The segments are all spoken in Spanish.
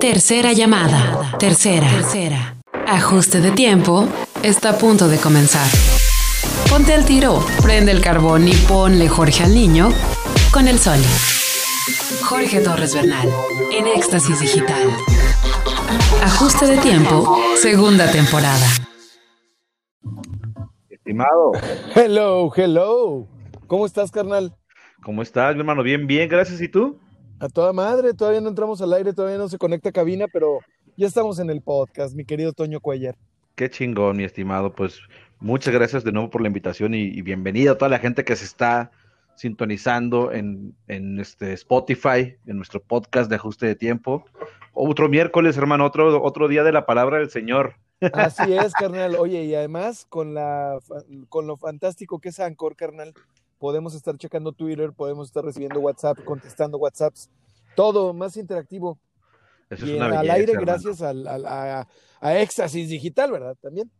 Tercera llamada. Tercera. Tercera. Ajuste de tiempo. Está a punto de comenzar. Ponte al tiro, prende el carbón y ponle Jorge al niño con el sol. Jorge Torres Bernal, en Éxtasis Digital. Ajuste de tiempo, segunda temporada. Estimado. Hello, hello. ¿Cómo estás, carnal? ¿Cómo estás, mi hermano? Bien, bien, gracias. ¿Y tú? A toda madre, todavía no entramos al aire, todavía no se conecta cabina, pero ya estamos en el podcast, mi querido Toño Cuellar. Qué chingón, mi estimado. Pues muchas gracias de nuevo por la invitación y, y bienvenida a toda la gente que se está sintonizando en, en, este Spotify, en nuestro podcast de ajuste de tiempo. Otro miércoles, hermano, otro, otro día de la palabra del Señor. Así es, carnal. Oye, y además con la con lo fantástico que es Anchor, carnal, podemos estar checando Twitter, podemos estar recibiendo WhatsApp, contestando WhatsApps, todo más interactivo. Eso y es una al belleza, aire hermano. gracias al, al- a, a Éxtasis Digital, ¿verdad? También.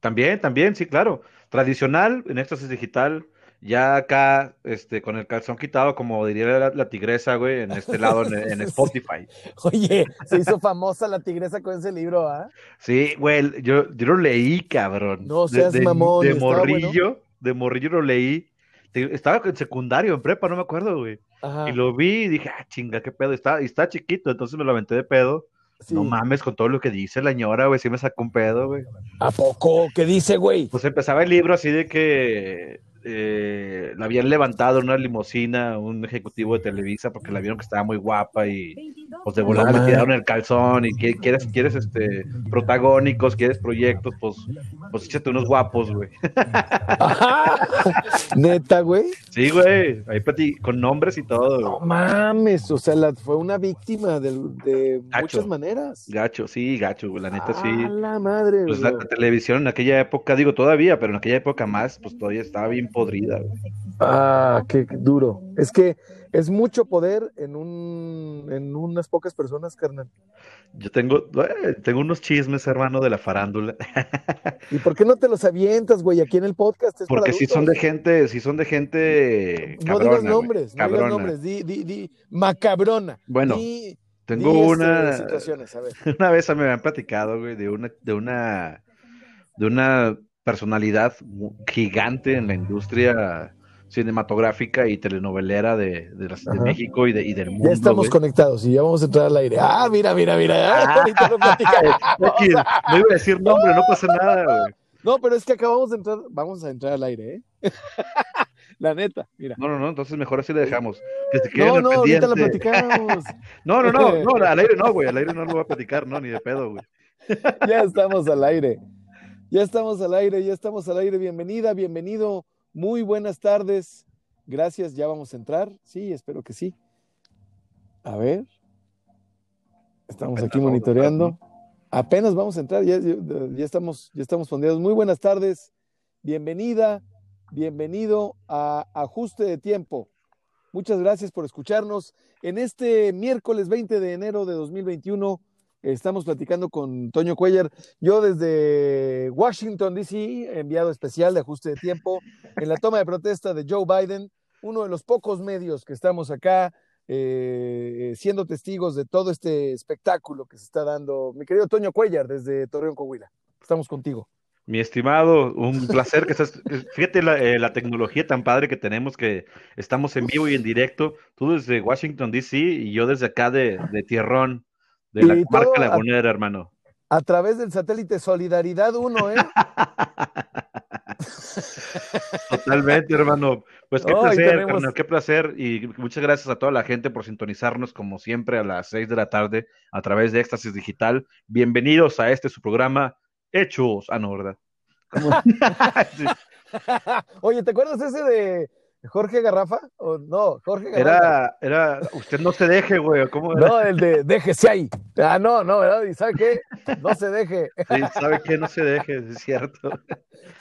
También, también, sí, claro. Tradicional, en éxtasis digital, ya acá, este, con el calzón quitado, como diría la, la tigresa, güey, en este lado, en, en Spotify. Oye, se hizo famosa la tigresa con ese libro, ¿ah? Sí, güey, yo, yo lo leí, cabrón. No seas de, mamón, De ¿estaba morrillo, de morrillo lo leí. Estaba en secundario, en prepa, no me acuerdo, güey. Ajá. Y lo vi y dije, ah, chinga, qué pedo. Está, y está chiquito, entonces me lo aventé de pedo. Sí. No mames con todo lo que dice la ñora, güey, sí me sacó un pedo, güey. ¿A poco? ¿Qué dice, güey? Pues empezaba el libro así de que eh, la habían levantado en una limusina un ejecutivo de Televisa porque la vieron que estaba muy guapa y pues de le mames. tiraron el calzón y que- quieres, quieres este protagónicos, quieres proyectos, pues, pues échate unos guapos, güey. Neta, güey. Sí, güey, ahí plati- con nombres y todo, No mames, o sea, la- fue una víctima de, de Gacho. muchas maneras. Gacho, sí, gacho, güey, la neta sí. A la madre, Pues la televisión en aquella época, digo todavía, pero en aquella época más, pues todavía estaba bien podrida, güey. Ah, qué duro. Es que es mucho poder en un en unas pocas personas, carnal. Yo tengo, eh, tengo unos chismes, hermano, de la farándula. ¿Y por qué no te los avientas, güey, aquí en el podcast? Es Porque si son de gente, si son de gente No digas nombres, no digas nombres, di, di, di, macabrona. Bueno, Di- Tengo di, este, una, situaciones, a ver. una vez me habían platicado, güey, de una, de una, de una personalidad gigante en la industria cinematográfica y telenovelera de. México y, de, y del mundo. Ya estamos conectados y ya vamos a entrar al aire. Ah, mira, mira, mira. Ah, ahorita no iba a decir nombre, no pasa nada, güey. No, pero es que acabamos de entrar, vamos a entrar al aire, ¿eh? La neta, mira. No, no, no, entonces mejor así le dejamos. Que se No, no, ahorita la platicamos. No, no, no, no, al aire no, güey, al aire no lo voy a platicar, no, ni de pedo, güey. Ya estamos al aire. Ya estamos al aire, ya estamos al aire. Bienvenida, bienvenido. Muy buenas tardes. Gracias, ya vamos a entrar. Sí, espero que sí. A ver. Estamos Apenas aquí monitoreando. Apenas vamos a entrar, ya, ya- ya estamos, ya estamos fondeados. Muy buenas tardes. Bienvenida, bienvenido a Ajuste de Tiempo. Muchas gracias por escucharnos. En este miércoles 20 de enero de 2021 estamos platicando con Toño Cuellar. Yo desde Washington, D.C., enviado especial de Ajuste de Tiempo, en la toma de protesta de Joe Biden, uno de los pocos medios que estamos acá eh, siendo testigos de todo este espectáculo que se está dando. Mi querido Toño Cuellar, desde Torreón, Coahuila. Estamos contigo. Mi estimado, un placer que estás. Fíjate la, eh, la tecnología tan padre que tenemos que estamos en vivo y en directo. Tú desde Washington, D.C. y yo desde acá de, de Tierrón, de la Y comarca todo a- lagunera, hermano. A través del satélite Solidaridad 1, ¿eh? Totalmente, hermano. Pues qué placer, tenemos- carnal, qué placer. Y muchas gracias a toda la gente por sintonizarnos, como siempre, a las 6 de la tarde a través de Éxtasis Digital. Bienvenidos a este su programa Hechos. Ah, no, ¿verdad? Sí. Oye, ¿te acuerdas ese de Jorge Garrafa? ¿O no, Jorge Garrafa. Era, era, usted no se deje, güey. ¿Cómo era? No, el de déjese ahí. Ah, no, no, ¿verdad? ¿Y sabe qué? No se deje. Sí, ¿sabe qué? No se deje, es cierto.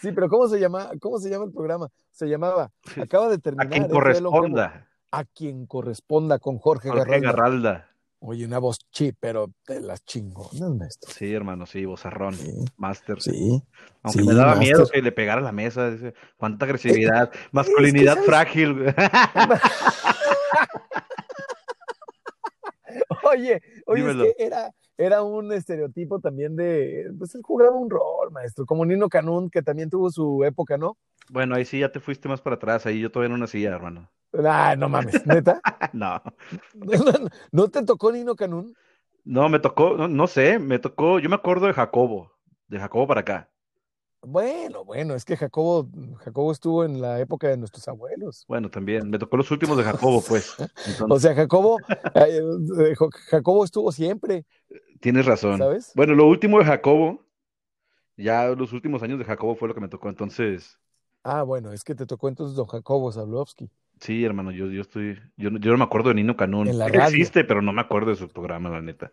Sí, pero ¿cómo se llama? ¿Cómo se llama el programa? Se llamaba Acaba de A terminar. quien el longevo. corresponda. A quien corresponda con Jorge, Jorge Garralda. Garralda. Oye, una voz chip, pero de las chingonas, maestro. Sí, hermano, sí, vozarrón, Sí, máster. sí. Aunque sí, me daba miedo que le pegara a la mesa. dice, cuánta agresividad, masculinidad ¿sabes? frágil. güey. oye, oye, es que era, era un estereotipo también de, pues él jugaba un rol, maestro, como Nino Canún, que también tuvo su época, ¿no? Bueno, ahí sí ya te fuiste más para atrás, ahí yo todavía no nacía, hermano. Ah, no mames, ¿neta? no. no. te tocó Nino Canún? No, me tocó, no, no sé, me tocó, yo me acuerdo de Jacobo, de Jacobo para acá. Bueno, bueno, es que Jacobo, Jacobo estuvo en la época de nuestros abuelos. Bueno, también, me tocó los últimos de Jacobo, pues. o sea, Jacobo, eh, Jacobo estuvo siempre. Tienes razón. ¿Sabes? Bueno, lo último de Jacobo, ya los últimos años de Jacobo fue lo que me tocó, entonces. Ah, bueno, es que te tocó entonces don Jacobo Zablowski. Sí, hermano, yo, yo estoy, yo, yo no me acuerdo de Nino Canún. Existe, pero no me acuerdo de su programa, la neta.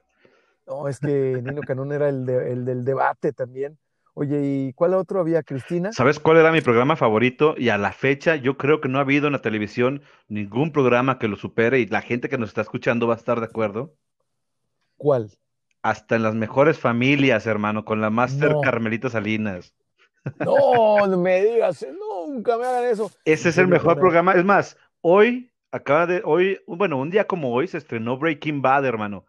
No, es que Nino Canún era el, el del debate también. Oye, ¿y cuál otro había, Cristina? ¿Sabes cuál era mi programa favorito? Y a la fecha yo creo que no ha habido en la televisión ningún programa que lo supere y la gente que nos está escuchando va a estar de acuerdo. ¿Cuál? Hasta en las mejores familias, hermano, con la máster Carmelita Salinas. No, no me digas, nunca me hagan eso. Ese es el mejor programa. Es más, hoy, acaba de, hoy, bueno, un día como hoy se estrenó Breaking Bad, hermano.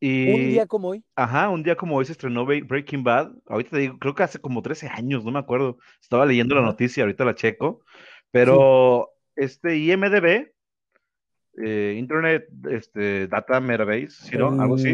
un día como hoy. Ajá, un día como hoy se estrenó Breaking Bad. Ahorita te digo, creo que hace como 13 años, no me acuerdo. Estaba leyendo la noticia, ahorita la checo. Pero este IMDB, eh, Internet este, Data Database, ¿sí, no? Algo así.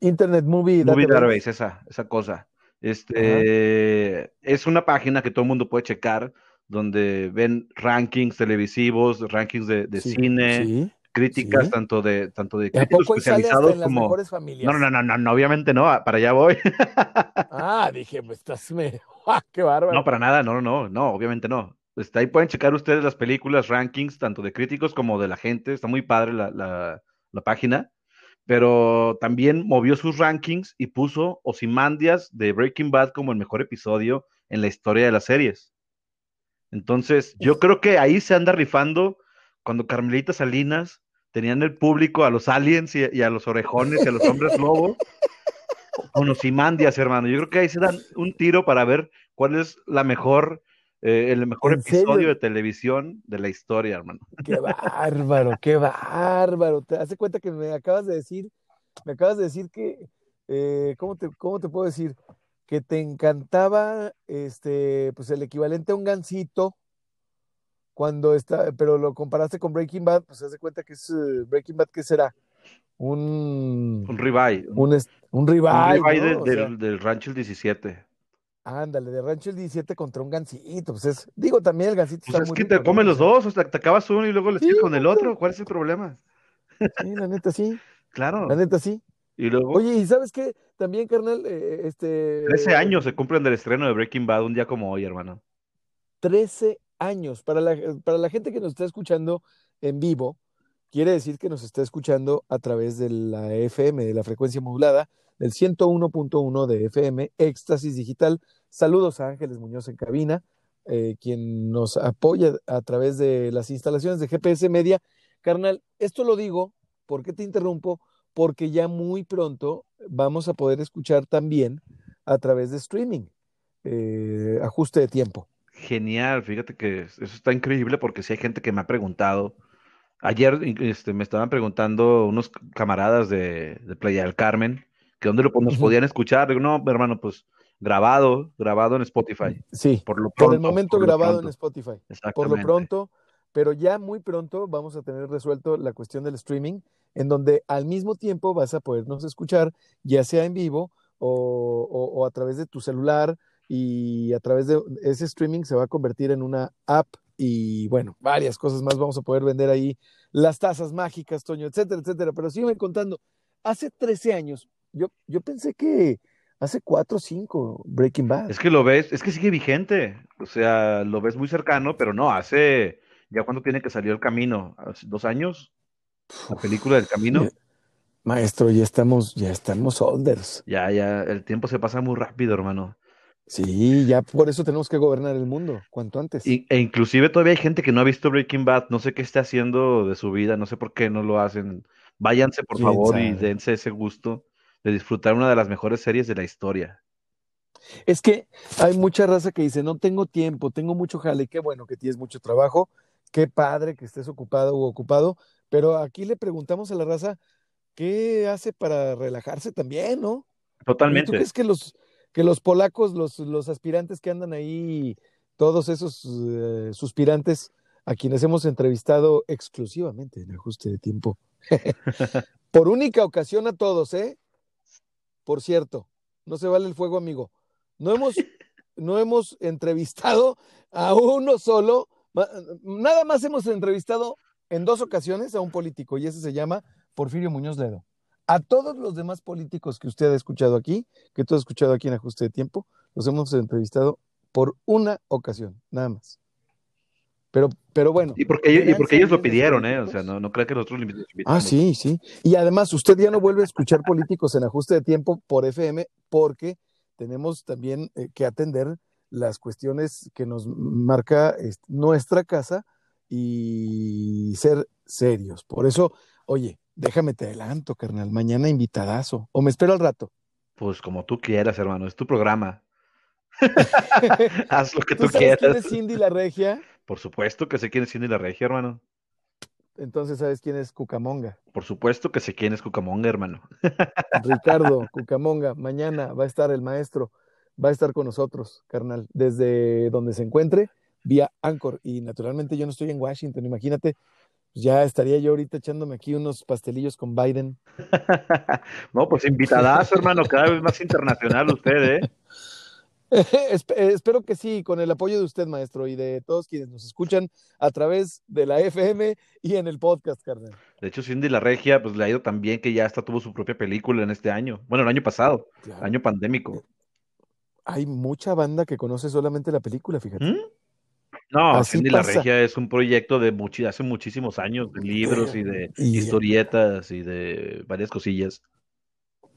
Internet Movie, Movie Database, esa, esa cosa. Este es una página que todo el mundo puede checar, donde ven rankings televisivos, rankings de, cine, críticas tanto de tanto de críticos especializados como no, no, no, no, obviamente no, para allá voy. ah, dije, pues estás me... ¡Ah, qué bárbaro. No, para nada, no, no, no, obviamente no. Está ahí pueden checar ustedes las películas, rankings, tanto de críticos como de la gente. Está muy padre la, la página pero también movió sus rankings y puso Osimandias de Breaking Bad como el mejor episodio en la historia de las series. Entonces, yo creo que ahí se anda rifando cuando Carmelita Salinas tenían el público a los aliens y, a los orejones y a los hombres lobos con Osimandias, hermano. Yo creo que ahí se dan un tiro para ver cuál es la mejor eh, el mejor episodio de televisión de la historia, hermano. Qué bárbaro, qué bárbaro. Te hace cuenta que me acabas de decir, me acabas de decir que, eh, ¿cómo, te, ¿cómo te puedo decir? Que te encantaba este, pues el equivalente a un gansito cuando está, pero lo comparaste con Breaking Bad, pues hace cuenta que es eh, Breaking Bad, ¿qué será? Un, un ribeye. Un, un ribeye. del, del Rancho el 17. Ándale, de Rancho el 17 contra un gancito. Pues es, digo, también el gancito pues es que te comen los dos, o sea, te acabas uno y luego le sigues con el otro. ¿Cuál es el problema? Sí, la neta sí. claro. La neta sí. Y luego. Oye, ¿y sabes qué? También, carnal, eh, este. 13 años se cumplen del estreno de Breaking Bad un día como hoy, hermano. 13 años. Para la, para la gente que nos está escuchando en vivo, quiere decir que nos está escuchando a través de la FM, de la frecuencia modulada, del 101.1 de FM, Éxtasis Digital Saludos a Ángeles Muñoz en cabina, eh, quien nos apoya a través de las instalaciones de GPS Media. Carnal, esto lo digo, ¿por qué te interrumpo? Porque ya muy pronto vamos a poder escuchar también a través de streaming, eh, ajuste de tiempo. Genial, fíjate que eso está increíble porque si hay gente que me ha preguntado. Ayer este, me estaban preguntando unos camaradas de, Playa del Carmen que dónde lo, nos podían escuchar. Digo, no, hermano, pues grabado, grabado en Spotify. Sí, por, lo pronto, por el momento grabado en Spotify. Por lo pronto, pero ya muy pronto vamos a tener resuelto la cuestión del streaming, en donde al mismo tiempo vas a podernos escuchar, ya sea en vivo o, a través de tu celular y a través de ese streaming se va a convertir en una app y bueno, varias cosas más vamos a poder vender ahí, las tazas mágicas, Toño, etcétera, etcétera. Pero sígueme contando, hace 13 años, yo, yo pensé que hace cuatro o cinco Breaking Bad. Es que lo ves, es que sigue vigente. O sea, lo ves muy cercano, pero no, hace ya cuando tiene que salir el camino, hace dos años, la película del camino. Maestro, ya estamos, ya estamos olders. Ya, ya, el tiempo se pasa muy rápido, hermano. Sí, ya por eso tenemos que gobernar el mundo, cuanto antes. e inclusive todavía hay gente que no ha visto Breaking Bad, no sé qué está haciendo de su vida, no sé por qué no lo hacen. Váyanse, por favor, y dense ese gusto de disfrutar una de las mejores series de la historia. Es que hay mucha raza que dice, no tengo tiempo, tengo mucho jale, qué bueno que tienes mucho trabajo, qué padre que estés ocupado o ocupado, pero aquí le preguntamos a la raza, ¿qué hace para relajarse también, no? Totalmente. ¿Tú crees que los, que los polacos, los, los aspirantes que andan ahí, todos esos eh, suspirantes a quienes hemos entrevistado exclusivamente en ajuste de tiempo, por única ocasión a todos, ¿eh? Por cierto, no se vale el fuego, amigo. No hemos, no hemos entrevistado a uno solo, nada más hemos entrevistado en dos ocasiones a un político y ese se llama Porfirio Muñoz Ledo. A todos los demás políticos que usted ha escuchado aquí, que tú has escuchado aquí en Ajuste de Tiempo, los hemos entrevistado por una ocasión, nada más. Pero, pero bueno. Y porque, ellos, y porque ellos lo pidieron, ¿eh? O sea, no, no creo que nosotros lo invitamos. Ah, sí, sí. Y además, usted ya no vuelve a escuchar políticos en ajuste de tiempo por FM porque tenemos también eh, que atender las cuestiones que nos marca este, nuestra casa y ser serios. Por eso, oye, déjame te adelanto, carnal. Mañana invitadazo. O me espero al rato. Pues como tú quieras, hermano. Es tu programa. Haz lo que tú, ¿Tú quieras. ¿Quién es Cindy la Regia? Por supuesto que sé quién es Cindy la Regia, hermano. Entonces, ¿sabes quién es Cucamonga? Por supuesto que sé quién es Cucamonga, hermano. Ricardo Cucamonga, mañana va a estar el maestro, va a estar con nosotros, carnal, desde donde se encuentre, vía Anchor. Y naturalmente yo no estoy en Washington, imagínate, ya estaría yo ahorita echándome aquí unos pastelillos con Biden. no, pues invitadazo, hermano, cada vez más internacional usted, ¿eh? Espero que sí, con el apoyo de usted, maestro, y de todos quienes nos escuchan a través de la FM y en el podcast, carnal. De hecho, Cindy la Regia, pues le ha ido tan bien que ya hasta tuvo su propia película en este año. Bueno, el año pasado, claro. año pandémico. Hay mucha banda que conoce solamente la película, fíjate. ¿Mm? No, Así Cindy pasa. la Regia es un proyecto de hace muchísimos años, de libros y de y, historietas y de varias cosillas.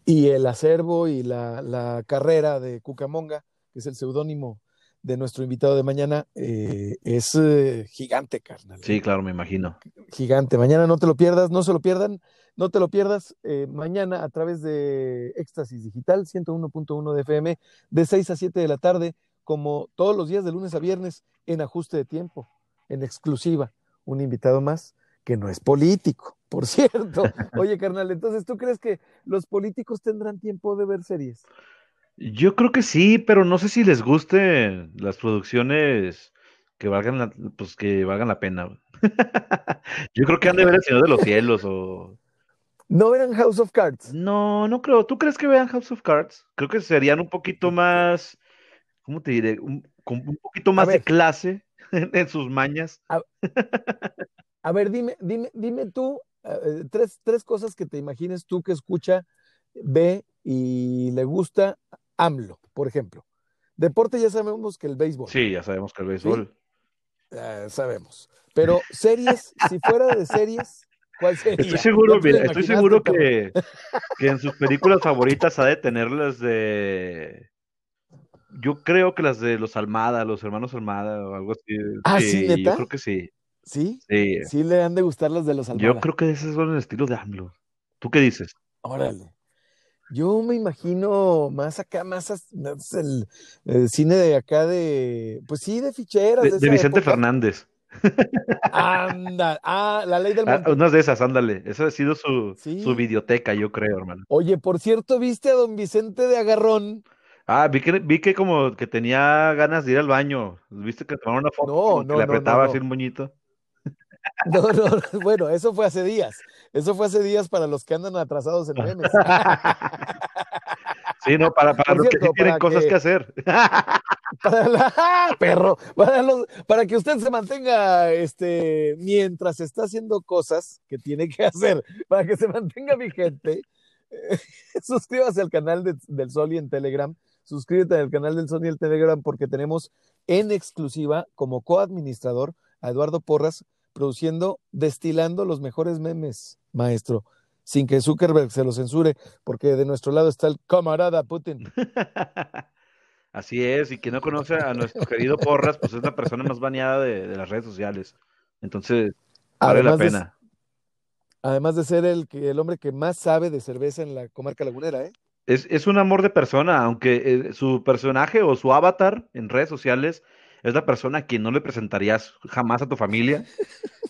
Y el acervo y la, la carrera de Cucamonga que es el seudónimo de nuestro invitado de mañana, eh, es eh, gigante, carnal. Sí, claro, me imagino. Gigante. Mañana no te lo pierdas, no se lo pierdan, no te lo pierdas. Eh, mañana a través de Éxtasis Digital, 101.1 de FM, de 6 a 7 de la tarde, como todos los días de lunes a viernes, en ajuste de tiempo, en exclusiva. Un invitado más que no es político, por cierto. Oye, carnal, entonces, ¿tú crees que los políticos tendrán tiempo de ver series? Yo creo que sí, pero no sé si les gusten las producciones que valgan la, pues que valgan la pena. Yo creo que han de ver El Señor de los Cielos o... ¿No verán House of Cards? No, no creo. ¿Tú crees que vean House of Cards? Creo que serían un poquito más, ¿cómo te diré? Un, un poquito más de clase en, sus mañas. A, a, ver, dime, dime, dime tú uh, tres, tres cosas que te imagines tú que escucha, ve y le gusta AMLO, por ejemplo. Deporte ya sabemos que el béisbol. Sí, ya sabemos que el béisbol. ¿Sí? Eh, sabemos. Pero series, si fuera de series, ¿cuál sería? Estoy seguro, mira, estoy seguro que, que, en sus películas favoritas ha de tener las de. Yo creo que las de los Almada, los hermanos Almada o algo así. Ah, sí, sí ¿neta? Yo creo que sí. ¿Sí? Sí. Sí le han de gustar las de los Almada. Yo creo que ese es el estilo de AMLO. ¿Tú qué dices? Órale. Yo me imagino más acá, más, más el, el, cine de acá de, pues sí, de ficheras. De, de, de Vicente época. Fernández. Anda, ah, la ley del monte. Ah, unas de esas, ándale. Esa ha sido su, ¿Sí? su videoteca, yo creo, hermano. Oye, por cierto, ¿viste a don Vicente de Agarrón? Ah, vi que, vi que como que tenía ganas de ir al baño. ¿Viste que tomaba una foto no, no, que le no, apretaba no, así el moñito? No, no, bueno, eso fue hace días. Eso fue hace días para los que andan atrasados en memes. Sí, no, para, para los cierto, que sí tienen cosas que, que hacer. Para la, perro, para, los, para que usted se mantenga, este, mientras está haciendo cosas que tiene que hacer, para que se mantenga vigente, eh, suscríbase al canal de, del Sol y en Telegram. Suscríbete al canal del Sol y el Telegram porque tenemos en exclusiva como coadministrador a Eduardo Porras produciendo, destilando los mejores memes, maestro, sin que Zuckerberg se lo censure, porque de nuestro lado está el camarada Putin. Así es, y quien no conoce a nuestro querido Porras, pues es la persona más baneada de, de las redes sociales. Entonces, vale además la pena. De, además de ser el, que, el hombre que más sabe de cerveza en la comarca lagunera, ¿eh? Es, es un amor de persona, aunque eh, su personaje o su avatar en redes sociales es la persona a quien no le presentarías jamás a tu familia.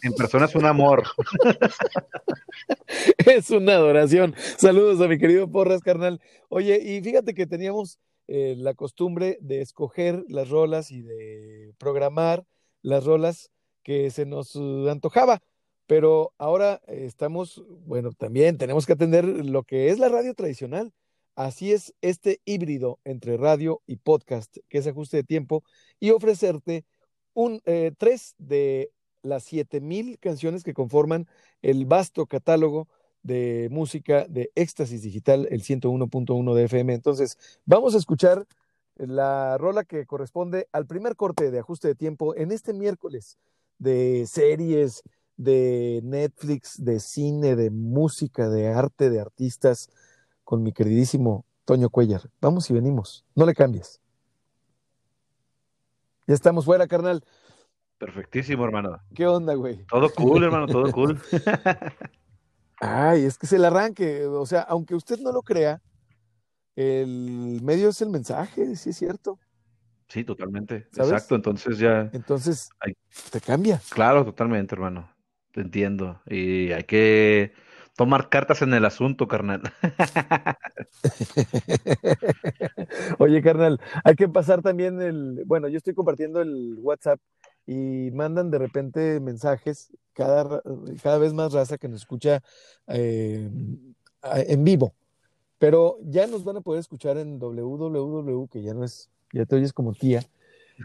En persona es un amor. es una adoración. Saludos a mi querido Porras, carnal. Oye, y fíjate que teníamos eh, la costumbre de escoger las rolas y de programar las rolas que se nos uh, antojaba. Pero ahora estamos, bueno, también tenemos que atender lo que es la radio tradicional. Así es este híbrido entre radio y podcast, que es ajuste de tiempo, y ofrecerte un, eh, tres de las siete mil canciones que conforman el vasto catálogo de música de Éxtasis Digital, el 101.1 de FM. Entonces, vamos a escuchar la rola que corresponde al primer corte de ajuste de tiempo en este miércoles de series, de Netflix, de cine, de música, de arte, de artistas, con mi queridísimo Toño Cuellar. Vamos y venimos, no le cambies. Ya estamos fuera, carnal. Perfectísimo, hermano. ¿Qué onda, güey? Todo cool, hermano, todo cool. Ay, es que es el arranque. O sea, aunque usted no lo crea, el medio es el mensaje, sí es cierto. Sí, totalmente. Exacto, entonces ya. Entonces, te cambia. Claro, totalmente, hermano. Te entiendo. Y hay que tomar cartas en el asunto, carnal. Oye, carnal, hay que pasar también el, bueno, yo estoy compartiendo el WhatsApp y mandan de repente mensajes, cada, cada vez más raza que nos escucha eh, en vivo, pero ya nos van a poder escuchar en www, que ya no es, ya te oyes como tía,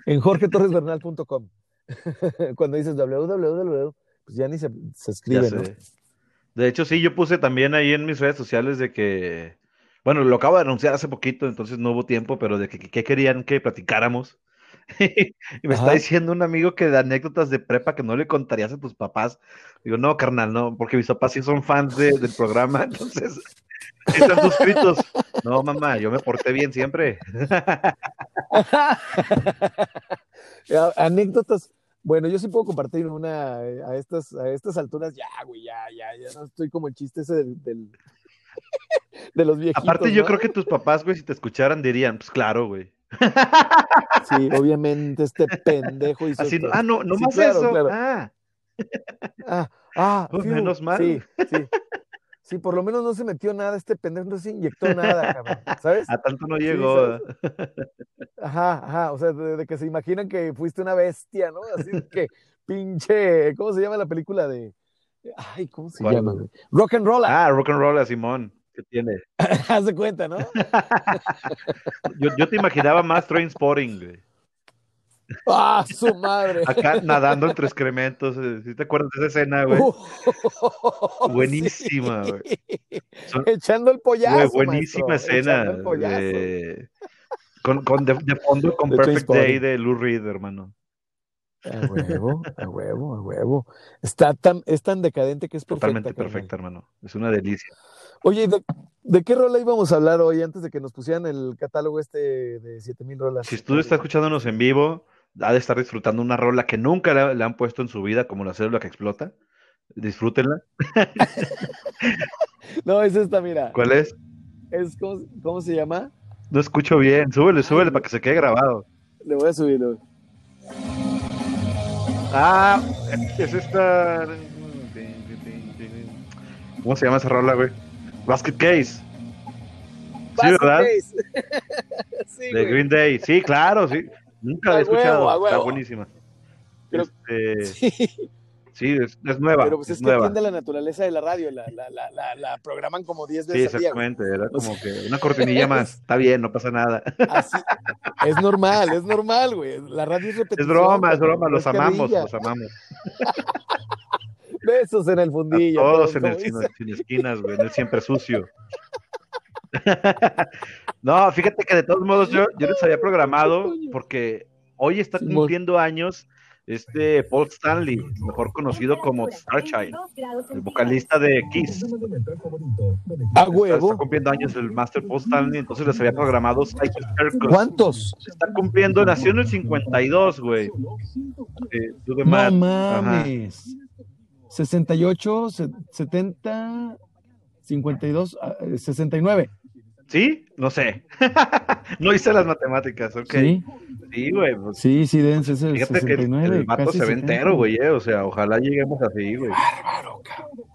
en jorgetorresbernal.com. Cuando dices www, pues ya ni se, escribe, ¿no? De hecho, sí, yo puse también ahí en mis redes sociales de que, bueno, lo acabo de anunciar hace poquito, entonces no hubo tiempo, pero de que, querían que platicáramos. y me está diciendo un amigo que de anécdotas de prepa que no le contarías a tus papás. Digo, no, carnal, no, porque mis papás sí son fans del programa, entonces están suscritos. No, mamá, yo me porté bien siempre. anécdotas bueno, yo sí puedo compartir una eh, a estas, a estas alturas, ya, güey, ya, ya, ya no estoy como el chiste ese del, de los viejitos. Aparte, yo creo que tus papás, güey, si te escucharan, dirían, pues claro, güey. Sí, obviamente, este pendejo hizo. Así, ah, no, no más eso. Ah. Ah, ah, pues menos mal. Sí, sí. Sí, por lo menos no se metió nada, este pendejo no se inyectó nada, cabrón, ¿sabes? A tanto no llegó. ajá, ajá, o sea, de, que se imaginan que fuiste una bestia, ¿no? Así que pinche, ¿cómo se llama la película de... Ay, ¿cómo se llama? Rock and Roll. Ah, Rock and Roll, Simón, ¿qué tiene? Haz de cuenta, ¿no? yo, yo te imaginaba más Train Spotting, güey. ¡Ah, su madre! Acá nadando entre excrementos. Eh, ¿Sí te acuerdas de esa escena, güey? buenísima, güey. Echando el pollazo. buenísima escena. Con, con de, fondo con Perfect Day de Lou Reed, hermano. A huevo, a huevo, a huevo. Está tan, es tan decadente que es perfecta. Totalmente perfecta, hermano. Es una delicia. Oye, ¿de, ¿de, qué rola íbamos a hablar hoy antes de que nos pusieran el catálogo este de 7000 rolas? Si tú estás escuchándonos en vivo, ha de estar disfrutando una rola que nunca le, han puesto en su vida, como la célula que explota. Disfrútenla. no, es esta, mira. ¿Cuál es? es ¿cómo, se llama? No escucho bien. Súbele, súbele para que se quede grabado. Le voy a subirlo. Ah, es esta. ¿Cómo se llama esa rola, güey? Basket Case. Sí, ¿verdad? sí, de Green Day. Sí, claro, sí. Nunca la he escuchado. Está buenísima. este... sí. es, nueva. Pero pues es, que entiende la naturaleza de la radio, la, la, la, la programan como 10 veces. Sí, exactamente, era como que una cortinilla más, está bien, no pasa nada. Así, es normal, es normal, güey. La radio es repetitiva. Es broma, es broma, los amamos, los amamos. Besos en el fundillo. todos, en el sin, esquinas, güey, en el siempre sucio. no, fíjate que de todos modos yo, yo les había programado porque hoy está cumpliendo años este Paul Stanley, mejor conocido como Starchild, el vocalista de Kiss. A huevo. Está, cumpliendo años el Master Paul Stanley, entonces les había programado ¿Cuántos? Está cumpliendo, nació en el 52, güey. Eh, no mames. 68, 70, 52, 69. ¿Sí? No sé. no hice las matemáticas, ok. Sí, güey. pues, Sí, sí, dense, es el Fíjate que el, 69. el vato casi se ve 70. entero, güey, eh, o sea, ojalá lleguemos así, güey. Bárbaro, cabrón.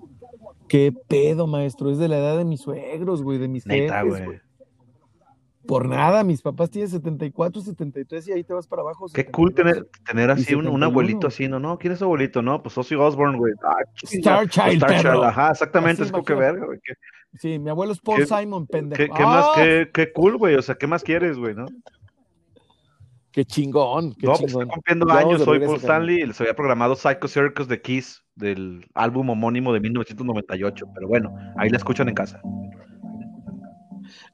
Qué pedo, maestro. Es de la edad de mis suegros, güey, de mis Neta, jefes, güey. güey. Por nada, mis papás tienen 74, 73 y ahí te vas para abajo. Qué cool 79. tener, tener así un, un 71. abuelito así, ¿no? ¿No? ¿Quién es abuelito? No, pues Ozzy Osbourne, güey. Ah, Star Child, Star perro. Ajá, exactamente, Así, es como que verga, güey. ¿Qué, Sí, mi abuelo es Paul ¿Qué- Simon, pendejo. qué, qué más, ¡Ah! qué, qué cool, güey? O sea, ¿qué más quieres, güey, no? Qué chingón, qué no, pues chingón. está cumpliendo Ya vamos años, soy Paul. Stanley, les había programado Psycho Circus de Kiss del álbum homónimo de 1998, pero bueno, ahí la escuchan en casa.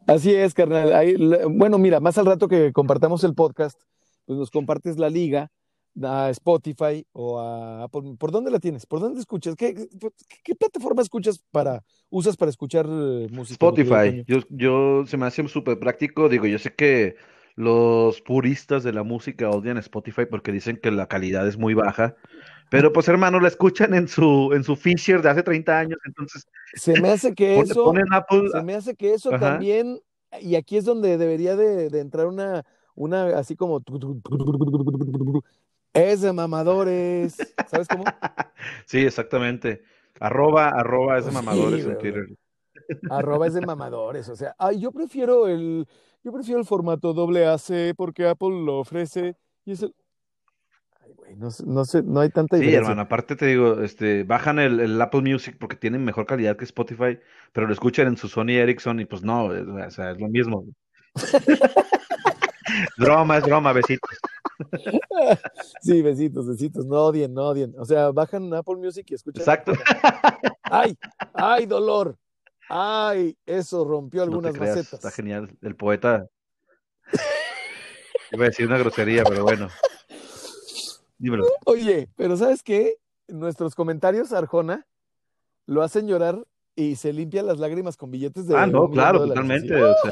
Así es, carnal. Ahí, bueno, mira, más al rato que compartamos el podcast, pues nos compartes la liga a Spotify o a Apple. ¿Por dónde la tienes? ¿Por dónde escuchas? ¿Qué, qué, qué plataforma escuchas para, usas para escuchar eh, música? Spotify, yo, yo se me hace súper práctico, digo, yo sé que los puristas de la música odian Spotify porque dicen que la calidad es muy baja, pero pues hermano, la escuchan en su, en su Fisher de hace 30 años, entonces Se me hace que eso, ponen Apple, se me hace que eso Ajá. también, y aquí es donde debería de, de entrar una, una así como es de mamadores, ¿sabes cómo? sí, exactamente, arroba, arroba es de Sí, mamadores en Twitter. Arroba es de mamadores, o sea, ay, yo prefiero el, yo prefiero el formato doble AC porque Apple lo ofrece y es el, ay, güey, no no sé, no hay tanta Sí, diferencia. hermano, aparte te digo, este, bajan el, el Apple Music porque tienen mejor calidad que Spotify, pero lo escuchan en su Sony Ericsson y pues no, o sea, es lo mismo. broma, es broma, besitos. Sí, besitos, besitos, no odien, no odien. O sea, bajan Apple Music y escuchan. Exacto. Ay, ay, dolor. Ay, eso rompió No algunas creas, macetas. está genial. El poeta. Iba a decir una grosería, pero bueno. Dímelo. Oye, pero ¿sabes qué? Nuestros comentarios, Arjona, lo hacen llorar y se limpia las lágrimas con billetes de Ah, no, claro, totalmente. O sea,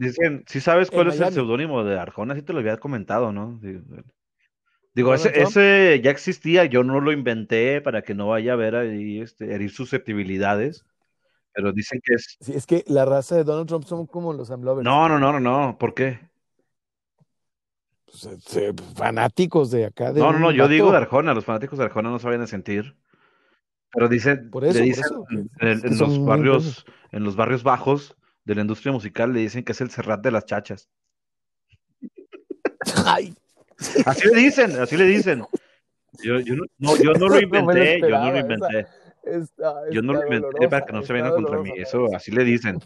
dicen, si sabes cuál En es el seudónimo de Arjona, sí te lo había comentado, ¿no? Digo, ese, ese ya existía, yo no lo inventé para que no vaya a ver ahí, este, herir susceptibilidades, pero dicen que es... Sí, es que la raza de Donald Trump son como los Amlovers. No, no, no, no, no, ¿por qué? Pues, eh, fanáticos de acá. De No, no, no, yo digo de Arjona, los fanáticos de Arjona no se vayan a sentir, pero dicen, Por eso, le por dicen eso, en, los barrios, en los barrios bajos de la industria musical le dicen que es el Serrat de las chachas. Ay, Así le dicen, así le dicen. Yo, yo no, yo no lo No inventé, yo no lo inventé. Yo no lo inventé para que no se vengan está contra mí. Eso, así le dicen.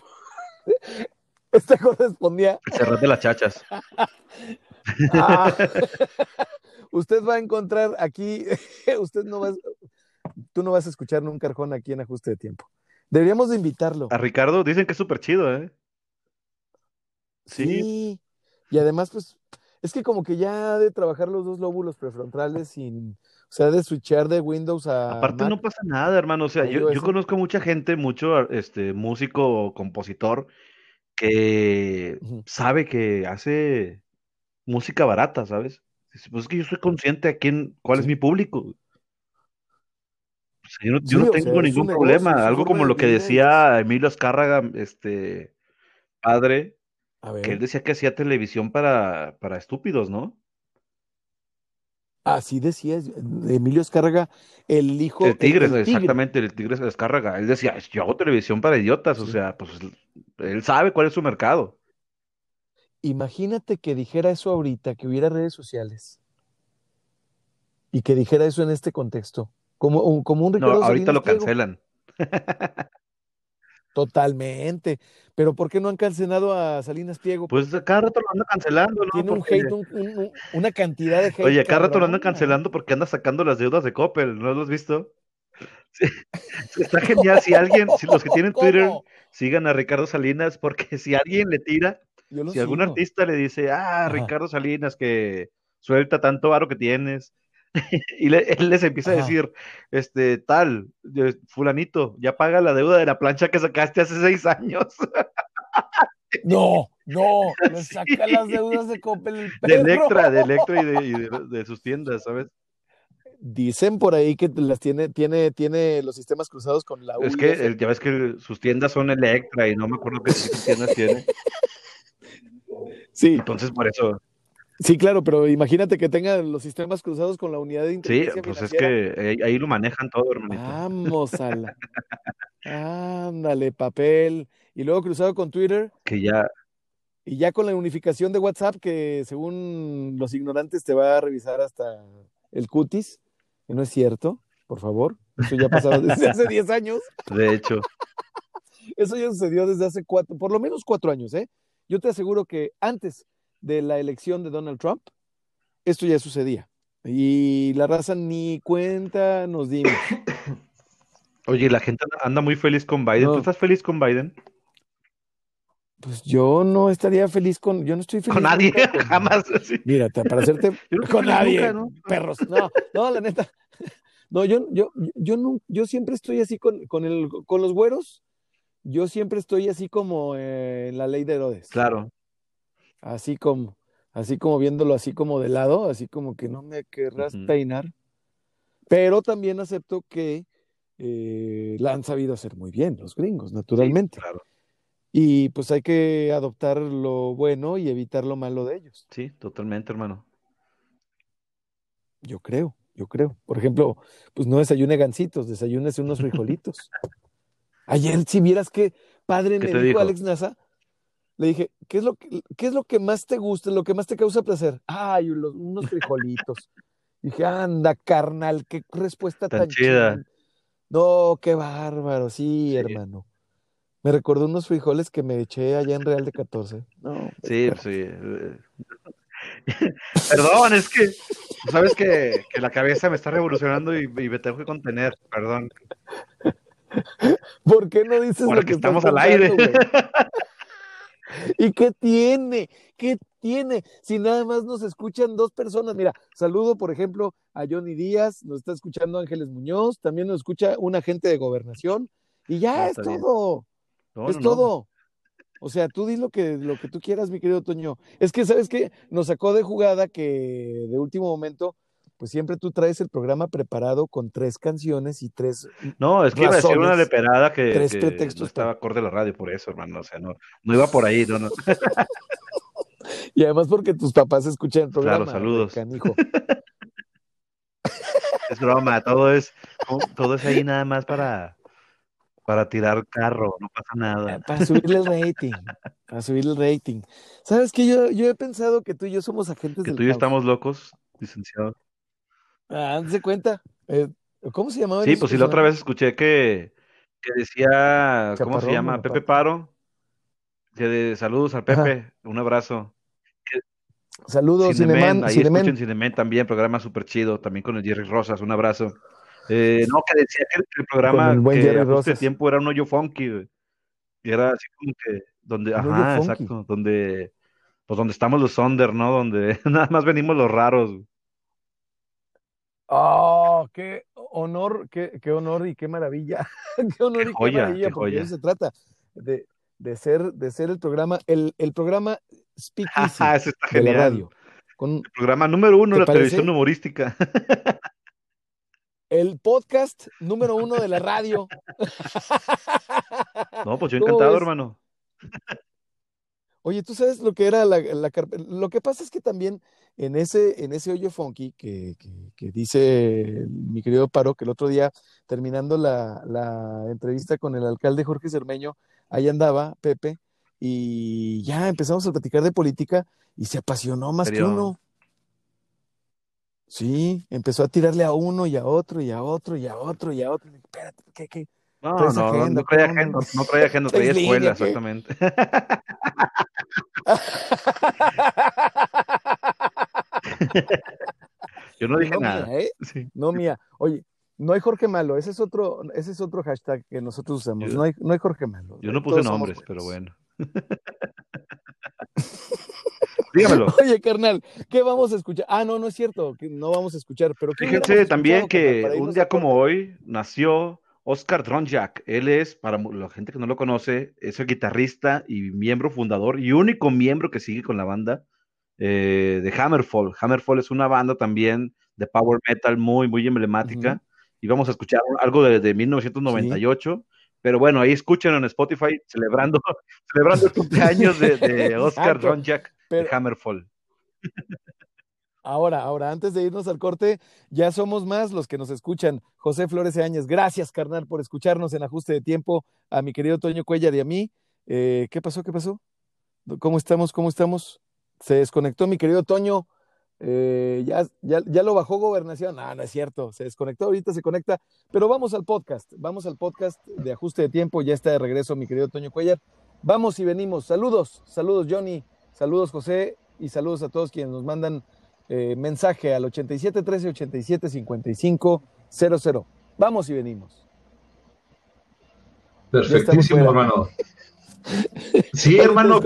Esta correspondía El Serrat de las chachas. Ah, usted va a encontrar aquí, usted no va, tú no vas a escuchar nunca Arjona aquí en ajuste de tiempo. Deberíamos de invitarlo. A Ricardo dicen que es súper chido, ¿eh? Sí. Sí. Y además, pues, es que como que ya ha de trabajar los dos lóbulos prefrontales sin, o sea, de switchar de Windows a Aparte Mac. no pasa nada, hermano. O sea, yo, yo conozco mucha gente, mucho este músico o compositor que sabe que hace música barata, ¿sabes? Pues es que yo soy consciente a quién, cuál es mi público. Yo no, yo Sí, no tengo sea, ningún negocio, problema. Algo como de lo que decía Emilio Azcárraga, este padre, A que él decía que hacía televisión para, para estúpidos, ¿no? así decía Emilio Escárraga, el hijo, El Tigres, el Tigre. exactamente, el Tigres Azcárraga. Él decía, yo hago televisión para idiotas, o sea, pues él sabe cuál es su mercado. Imagínate que dijera eso ahorita, que hubiera redes sociales y que dijera eso en este contexto, como, un- como un No, Ricardo ahorita Salinas lo Pliego. cancelan. Totalmente. Pero ¿por qué no han cancelado a Salinas Pliego? Pues cada rato lo andan cancelando, ¿no? Tiene un Porque- hate, un- un- un- una cantidad de hate. Oye, cada rato lo andan cancelando porque anda sacando las deudas de Coppel, ¿no lo has visto? Sí. Está genial. Si alguien, si los que tienen ¿Cómo? Twitter, sigan a Ricardo Salinas, porque si alguien le tira, si algún artista le dice, ah. Ricardo Salinas, que suelta tanto varo que tienes, y le- él les empieza a decir, este, tal, fulanito, ya paga la deuda de la plancha que sacaste hace seis años, No, no, le Sí. saca las deudas de Coppel el de perro. Electra, de Electra y de, y de- de sus tiendas, ¿sabes? Dicen por ahí que las tiene, tiene, tiene los sistemas cruzados con la Es que el- ya ves que sus tiendas son Electra y no me acuerdo qué de tiendas tiene. Sí, Entonces, por eso. Sí, claro, pero imagínate que tengan los sistemas cruzados con la unidad de Sí, inteligencia pues es que ahí, ahí lo manejan todo, hermanito. Vamos a la... Ándale, papel. Y luego cruzado con Twitter Que ya, y ya con la unificación de WhatsApp que según los ignorantes te va a revisar hasta el cutis, que no es cierto, por favor. Eso ya ha pasado desde hace 10 años. de hecho, Eso ya sucedió desde hace cuatro, por lo menos cuatro años, ¿eh? Yo te aseguro que antes de la elección de Donald Trump, esto ya sucedía. Y la raza ni cuenta nos dimos. oye, la gente anda muy feliz con Biden. No. ¿Tú estás feliz con Biden? Pues yo no estaría feliz con, yo no estoy feliz Con nadie, con- jamás. sí. Mira, para hacerte no con nadie, nunca, ¿no? perros. No, no, la neta. No, yo, yo, yo, no, yo siempre estoy así con, con, el, con los güeros. Yo siempre estoy así como eh, en la ley de Herodes. Claro, Así como, así como viéndolo así como de lado, así como que no me querrás peinar. Pero también acepto que eh, la han sabido hacer muy bien los gringos, sí, naturalmente. claro. Y pues hay que adoptar lo bueno y evitar lo malo de ellos. Sí, totalmente, hermano. Yo creo, yo creo. Por ejemplo, pues no desayune gancitos, desayúnese unos frijolitos. Ayer, si vieras qué padre ¿Qué me dijo? Alex Nasa, le dije, ¿qué es lo que, qué es lo que más te gusta, lo que más te causa placer? Ay, los- unos frijolitos. Dije, anda, carnal, qué respuesta Tan tan chida. No, qué bárbaro, sí, Sí. hermano. Me recordó unos frijoles que me eché allá en Real de 14. No, Sí, espera. sí. eh. Perdón, es que sabes que, que la cabeza me está revolucionando y, y me tengo que contener, perdón. ¿Por qué no dices Ahora lo que que estás estamos al aire. ¿Y qué tiene? ¿Qué tiene? Si nada más nos escuchan dos personas. Mira, saludo, por ejemplo, a Johnny Díaz, nos está escuchando Ángeles Muñoz, también nos escucha un agente de gobernación, y ya Ah, es todo, No, es no, no. todo. O sea, tú di lo que, lo que tú quieras, mi querido Toño. Es que, ¿sabes qué? Nos sacó de jugada que de último momento, pues siempre tú traes el programa preparado con tres canciones y tres No, es que iba a decir una razones, leperada que, tres que pretextos no estaba acorde a la radio por eso, hermano. O sea, no, no iba por ahí, no, no. Y además porque tus papás escuchan el programa. Claro, saludos. Canijo. Es broma, todo es, todo es ahí nada más para, para tirar carro, no pasa nada. Para subirle el rating. Para subirle el rating. ¿Sabes qué? Yo, yo he pensado que tú y yo somos agentes Que del tú y yo caos. estamos locos, licenciado. Ah, ¿se cuenta? Eh, ¿Cómo se llamaba? Sí, pues sí, la otra vez escuché que, que decía, ¿cómo se llama? Pepe. Paro. Que de saludos al Ajá. Pepe, un abrazo. Saludos, Cinemen, Cineman, ahí escuchen también, programa súper chido, también con el Jerry Rosas, un abrazo. Eh, no, que decía que el, programa el buen que a Rosas. tiempo era un hoyo funky, güey. Y era así como que, donde, ajá, exacto, donde, pues donde estamos los Sonder, ¿no? Donde nada más venimos los raros. güey. Oh, qué honor, qué, qué honor y qué maravilla. qué honor Qué y qué maravilla, qué porque eso se trata. De, de ser, de ser el programa, el, el programa Speakeasy Ajá, eso está de la radio. Con Programa número uno ¿Te de la parece? televisión humorística. el podcast número uno de la radio. No, pues yo ¿Cómo encantado, ves? hermano. Oye, ¿tú sabes lo que era la, la Lo que pasa es que también en ese, en ese hoyo funky que, que- que dice mi querido Paro, que el otro día, terminando la, la entrevista con el alcalde Jorge Cermeño, ahí andaba Pepe, y ya empezamos a platicar de política y se apasionó más que uno. Sí, empezó a tirarle a uno y a otro y a otro y a otro y a otro. Y, Espérate, ¿qué, qué? No, no, no, agenda, no traía ¿cómo agenda, no? traía agenda, Traes escuela, línea, exactamente. Yo no dije No nada. mía, ¿eh? Sí. No mía. Oye, no hay Jorge Malo, ese es otro, ese es otro hashtag que nosotros usamos. Yo- No hay, no hay Jorge Malo. Yo no puse Todos nombres, pero bueno. Dígamelo. Oye, carnal, ¿qué vamos a escuchar? Ah, no, no es cierto, que no vamos a escuchar, pero ¿qué hubiéramos Fíjense también que un día como hoy nació Oscar Dronjak. Él es, para la gente que no lo conoce, es el guitarrista y miembro fundador y único miembro que sigue con la banda eh, de Hammerfall. Hammerfall es una banda también de power metal muy, muy emblemática. Y vamos a escuchar algo de, de 1998. Pero bueno, ahí escuchen en Spotify celebrando, celebrando el cumpleaños de, de Oscar. Dronjak de Hammerfall. Ahora, ahora, antes de irnos al corte, ya somos más los que nos escuchan. José Flores Áñez, gracias, carnal, por escucharnos en ajuste de tiempo. A mi querido Toño Cuellar y a mí. Eh, ¿Qué pasó? ¿Qué pasó? ¿Cómo estamos? ¿Cómo estamos? Se desconectó mi querido Toño. Eh, ya, ya, ya, lo bajó gobernación. Ah, no es cierto. Se desconectó, ahorita se conecta. Pero vamos al podcast. Vamos al podcast de ajuste de tiempo. Ya está de regreso mi querido Toño Cuellar. Vamos y venimos. Saludos, saludos Johnny, saludos José y saludos a todos quienes nos mandan eh, mensaje al 87 13 87 55 00. Vamos y venimos. Perfectísimo, hermano. Sí, hermano,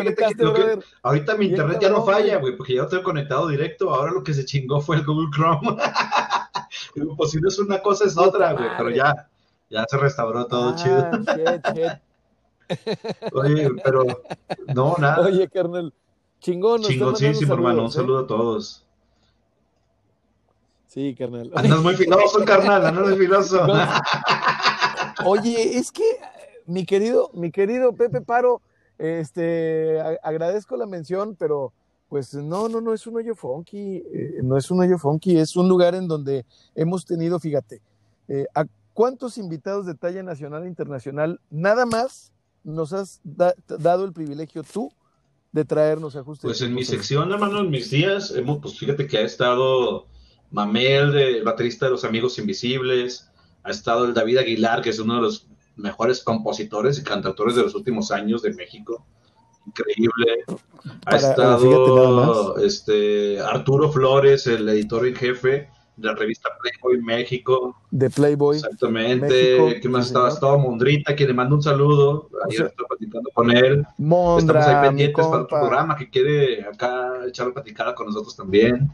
ahorita mi internet ya no falla, güey, porque ya estoy conectado directo. Ahora lo que se chingó fue el Google Chrome. pues si no es una cosa, es otra, güey, pero ya, ya se restauró todo ah, chido. Oye, pero no, nada. Oye, carnal, chingón. Chingoncísimo, hermano. Un saludo a todos. Sí, carnal. Andas muy filoso, carnal, andas muy filoso. Oye, es que mi querido, mi querido Pepe Paro, este, agradezco la mención, pero pues no, no, no es un hoyo funky, eh, no es un hoyo funky, es un lugar en donde hemos tenido, fíjate, eh, ¿a cuántos invitados de talla nacional e internacional nada más nos has dado el privilegio tú de traernos ajustes? Pues en mi sección, hermano, en mis días, hemos, pues fíjate que ha estado Mamel, el baterista de Los Amigos Invisibles, ha estado el David Aguilar, que es uno de los mejores compositores y cantautores de los últimos años de México. Increíble. Ha estado este, Arturo Flores, el editor en jefe de la revista Playboy México. De Playboy. Exactamente. ¿Quién más estaba? Estaba Mondrita, quien le manda un saludo. Ayer estoy platicando con él. Mondra, Estamos ahí pendientes para otro programa que quiere acá echar platicada con nosotros también.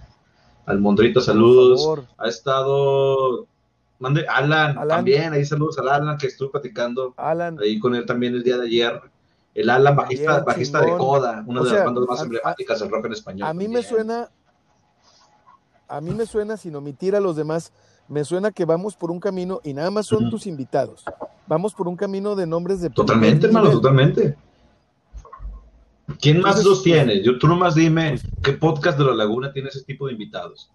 Al Mondrito, saludos. Ha estado. Mande, Alan, también, ahí saludos al Alan que estuve platicando Alan. ahí con él también el día de ayer. El Alan, bajista, bajista de Coda, una de las bandas más emblemáticas del rock en español. A mí me suena, a mí me suena, sin omitir a los demás, me suena que vamos por un camino y nada más son tus invitados. Vamos por un camino de nombres de. Totalmente, hermano, totalmente. ¿Quién más los tiene? Yo, tú nomás dime qué podcast de La Laguna tiene ese tipo de invitados.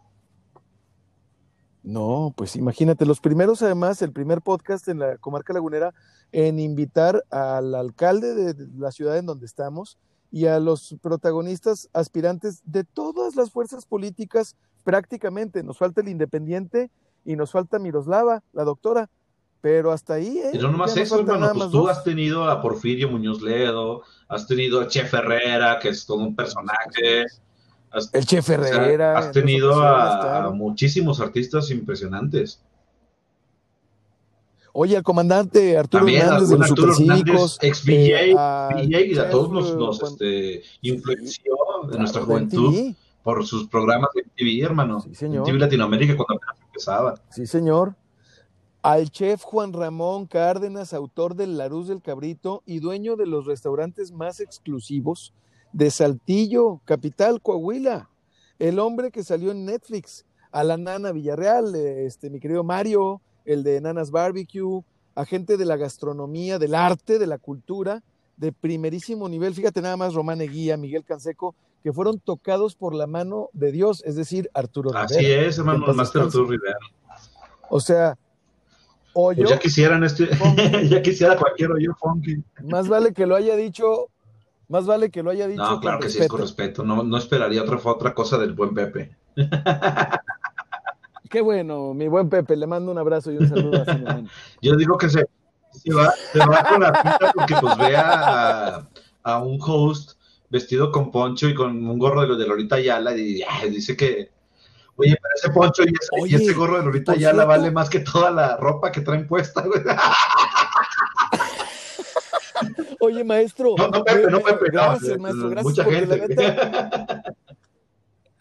No, pues imagínate, los primeros además, el primer podcast en la comarca lagunera en invitar al alcalde de la ciudad en donde estamos y a los protagonistas aspirantes de todas las fuerzas políticas prácticamente. Nos falta el independiente y nos falta Miroslava, la doctora, pero hasta ahí, ¿eh? Y no nomás eso, hermano, pues tú has tenido a Porfirio Muñoz Ledo, has tenido a Chef Herrera, que es todo un personaje. El Chef Herrera. has tenido a, muchísimos artistas impresionantes. Oye, el comandante Arturo Hernández de los Arturo Hernández, ex VJ, eh, y a todos nos, nos este, influenció en nuestra juventud por sus programas de TV, hermano. Sí, señor. TV Latinoamérica cuando apenas empezaba. Sí, señor al chef Juan Ramón Cárdenas, autor del Laruz del Cabrito y dueño de los restaurantes más exclusivos de Saltillo, capital Coahuila, el hombre que salió en Netflix, a la Nana Villarreal, este, mi querido Mario, el de Nanas Barbecue, agente de la gastronomía, del arte, de la cultura, de primerísimo nivel. Fíjate nada más, Román Eguía, Miguel Canseco, que fueron tocados por la mano de Dios, es decir, Arturo Rivera. Así es, hermano, el Master Arturo Rivera. O sea, pues ya quisieran este, ya quisiera cualquier hoyo funky. Más vale que lo haya dicho, más vale que lo haya dicho. No, claro que sí, es con respeto. No, no esperaría otra, otra cosa del buen Pepe. Qué bueno, mi buen Pepe, le mando un abrazo y un saludo a Yo digo que se, se, va, se va con la pista porque pues vea a, un host vestido con poncho y con un gorro de lo de Lolita Ayala y dice que Oye, pero ese poncho y ese, gorro de Lolita ya la vale más que toda la ropa que traen puesta, güey. Oye, maestro. No, no, Pepe, no, Pepe. Gracias, maestro, gracias. Mucha gente.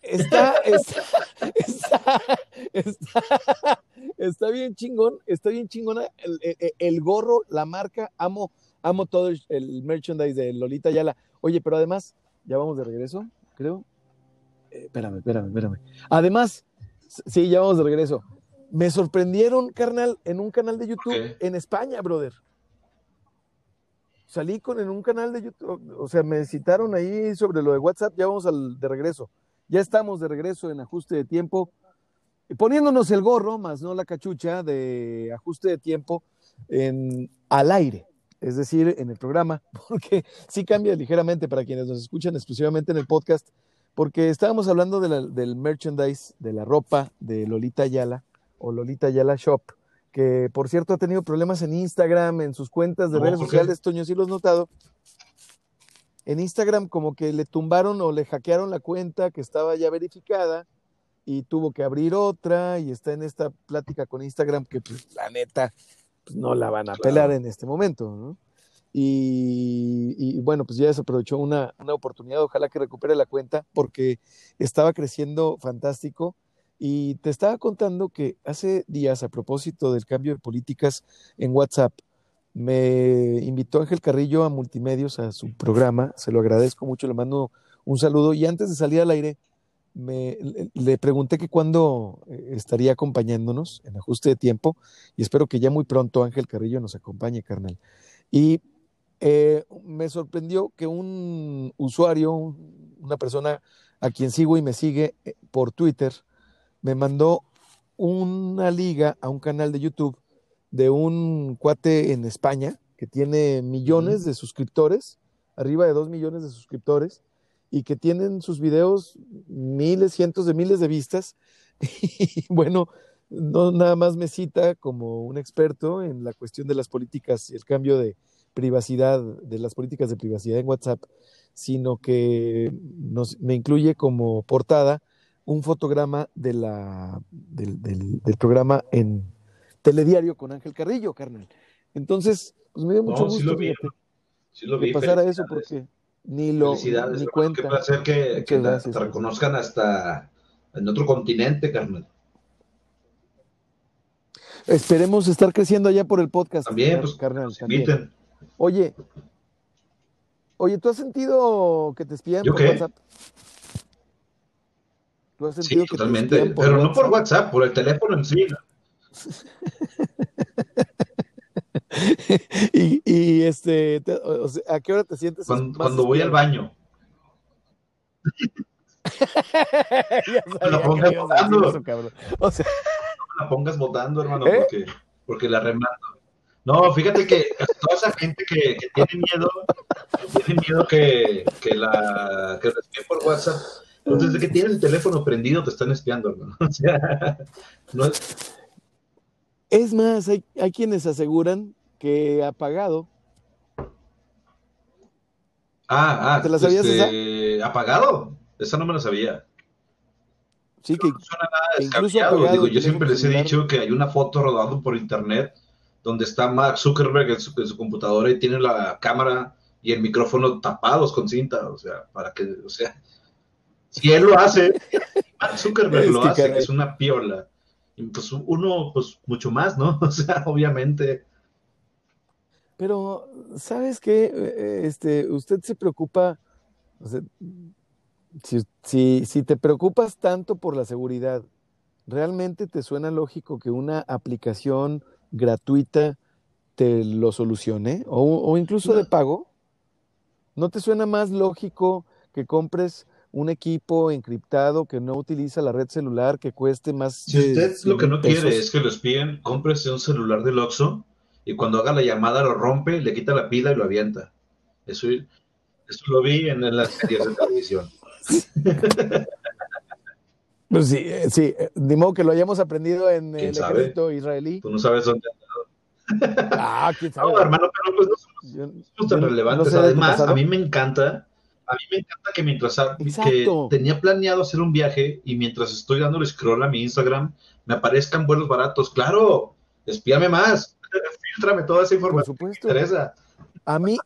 está, está, está, está, está, bien chingón, está bien chingona el, el, gorro, la marca, amo, amo todo el, el merchandise de Lolita Yala. Oye, pero además, ya vamos de regreso, creo. Eh, espérame, espérame, espérame. Además, sí, ya vamos de regreso. Me sorprendieron, carnal, en un canal de YouTube en España, brother. Salí con en un canal de YouTube, o sea, me citaron ahí sobre lo de WhatsApp, ya vamos al de regreso. Ya estamos de regreso en ajuste de tiempo, poniéndonos el gorro, más no la cachucha de ajuste de tiempo en, al aire, es decir, en el programa, porque sí cambia ligeramente para quienes nos escuchan exclusivamente en el podcast, porque estábamos hablando de la, del merchandise, de la ropa de Lolita Ayala o Lolita Ayala Shop, que por cierto ha tenido problemas en Instagram, en sus cuentas de No, redes sociales, Toño, sí lo has notado. En Instagram como que le tumbaron o le hackearon la cuenta que estaba ya verificada y tuvo que abrir otra y está en esta plática con Instagram que pues, la neta pues, no la van a Claro. pelar en este momento, ¿no? Y, y, bueno, pues ya se aprovechó una, una oportunidad, ojalá que recupere la cuenta porque estaba creciendo fantástico. Y te estaba contando que hace días, a propósito del cambio de políticas en WhatsApp, me invitó Ángel Carrillo a Multimedios, a su programa, se lo agradezco mucho, le mando un saludo. Y antes de salir al aire, me, le, pregunté que cuándo eh, estaría acompañándonos en ajuste de tiempo y espero que ya muy pronto Ángel Carrillo nos acompañe, carnal. Y eh, me sorprendió que un usuario, un- una persona a quien sigo y me sigue eh, por Twitter, me mandó una liga a un canal de YouTube de un cuate en España que tiene millones de suscriptores, arriba de dos millones de suscriptores, y que tienen sus videos miles, cientos de miles de vistas. Y bueno, no nada más me cita como un experto en la cuestión de las políticas y el cambio de privacidad, de las políticas de privacidad en WhatsApp, sino que nos, me incluye como portada un fotograma de la, del, del- del programa en Telediario con Ángel Carrillo, carnal. Entonces, pues me dio mucho No, sí gusto lo vi, Sí lo que vi. pasara eso porque ni lo ni cuenta. Qué placer que, que la- te reconozcan hasta en otro continente, carnal. Esperemos estar creciendo allá por el podcast, También, pues, carnal. nos también. inviten. Oye, oye, ¿tú has sentido que te espían ¿Yo por qué? WhatsApp? ¿Tú has Sí, que totalmente. Pero no por WhatsApp, por el teléfono en sí. y, y, este, te- o- sea, ¿a qué hora te sientes? Cuando, voy al baño. ya sabía La que votando. eso, cabrón. O sea, No la pongas votando, hermano, ¿Eh? porque, porque la remando. No, fíjate que toda esa gente que, que tiene miedo, tiene miedo que, que la que por WhatsApp. Pues desde que tienes el teléfono prendido te están espiando, hermano. O sea, no es, es más, hay, hay quienes aseguran que apagado. Ah, ah, ¿Te la sabías este, apagado. Esa no me la sabía. Sí, que, No suena nada que incluso descabellado. apagado Digo, el yo siempre les he dicho que hay una foto rodando por internet donde está Mark Zuckerberg en su, en su computadora y tiene la cámara y el micrófono tapados con cinta, o sea, para que, o sea, si él lo hace, Mark Zuckerberg Es lo que hace, caray. que es una piola. Y pues uno, pues mucho más, ¿no? O sea, obviamente. Pero, ¿sabes qué? Eh, Este, usted se preocupa, o sea, si, si, si te preocupas tanto por la seguridad, ¿realmente te suena lógico que una aplicación gratuita te lo solucione? O, o incluso de pago. ¿No te suena más lógico que compres un equipo encriptado que no utiliza la red celular que cueste más Si de usted lo que 100 no quiere es que lo espíen, cómprese un celular del Oxxo y cuando haga la llamada lo rompe, le quita la pila y lo avienta. Eso, eso lo vi en, en las series de televisión. Pues sí, eh, sí, eh, ni modo que lo hayamos aprendido en ¿Quién el sabe? ejército israelí. Tú no sabes dónde. Ah, quién sabe. No, hermano, pero pues no somos Yo- somos yo tan no relevantes. sé de Además, a mí me encanta, a mí me encanta que mientras que tenía planeado hacer un viaje y mientras estoy dándole scroll a mi Instagram, me aparezcan vuelos baratos. Claro, espíame más, filtrame toda esa Por información que supuesto. me interesa. A mí,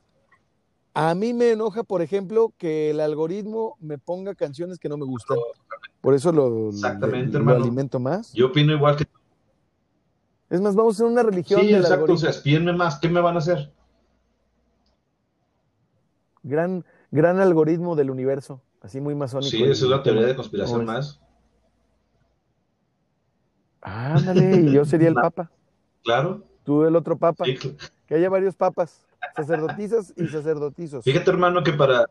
a mí me enoja, por ejemplo, que el algoritmo me ponga canciones que no me gustan. Por eso lo, Exactamente, lo hermano. alimento más. Yo opino igual que tú. Es más, vamos a hacer una religión Sí, del exacto, o algoritmo. sea, espíenme más, ¿qué me van a hacer? Gran, gran algoritmo del universo. Así muy masónico. Sí, esa es la teoría de conspiración más. Ándale, y yo sería el papa. Claro. Tú el otro papa. Sí, Que haya varios papas. Sacerdotisas y sacerdotizos. Fíjate, hermano, que para... para...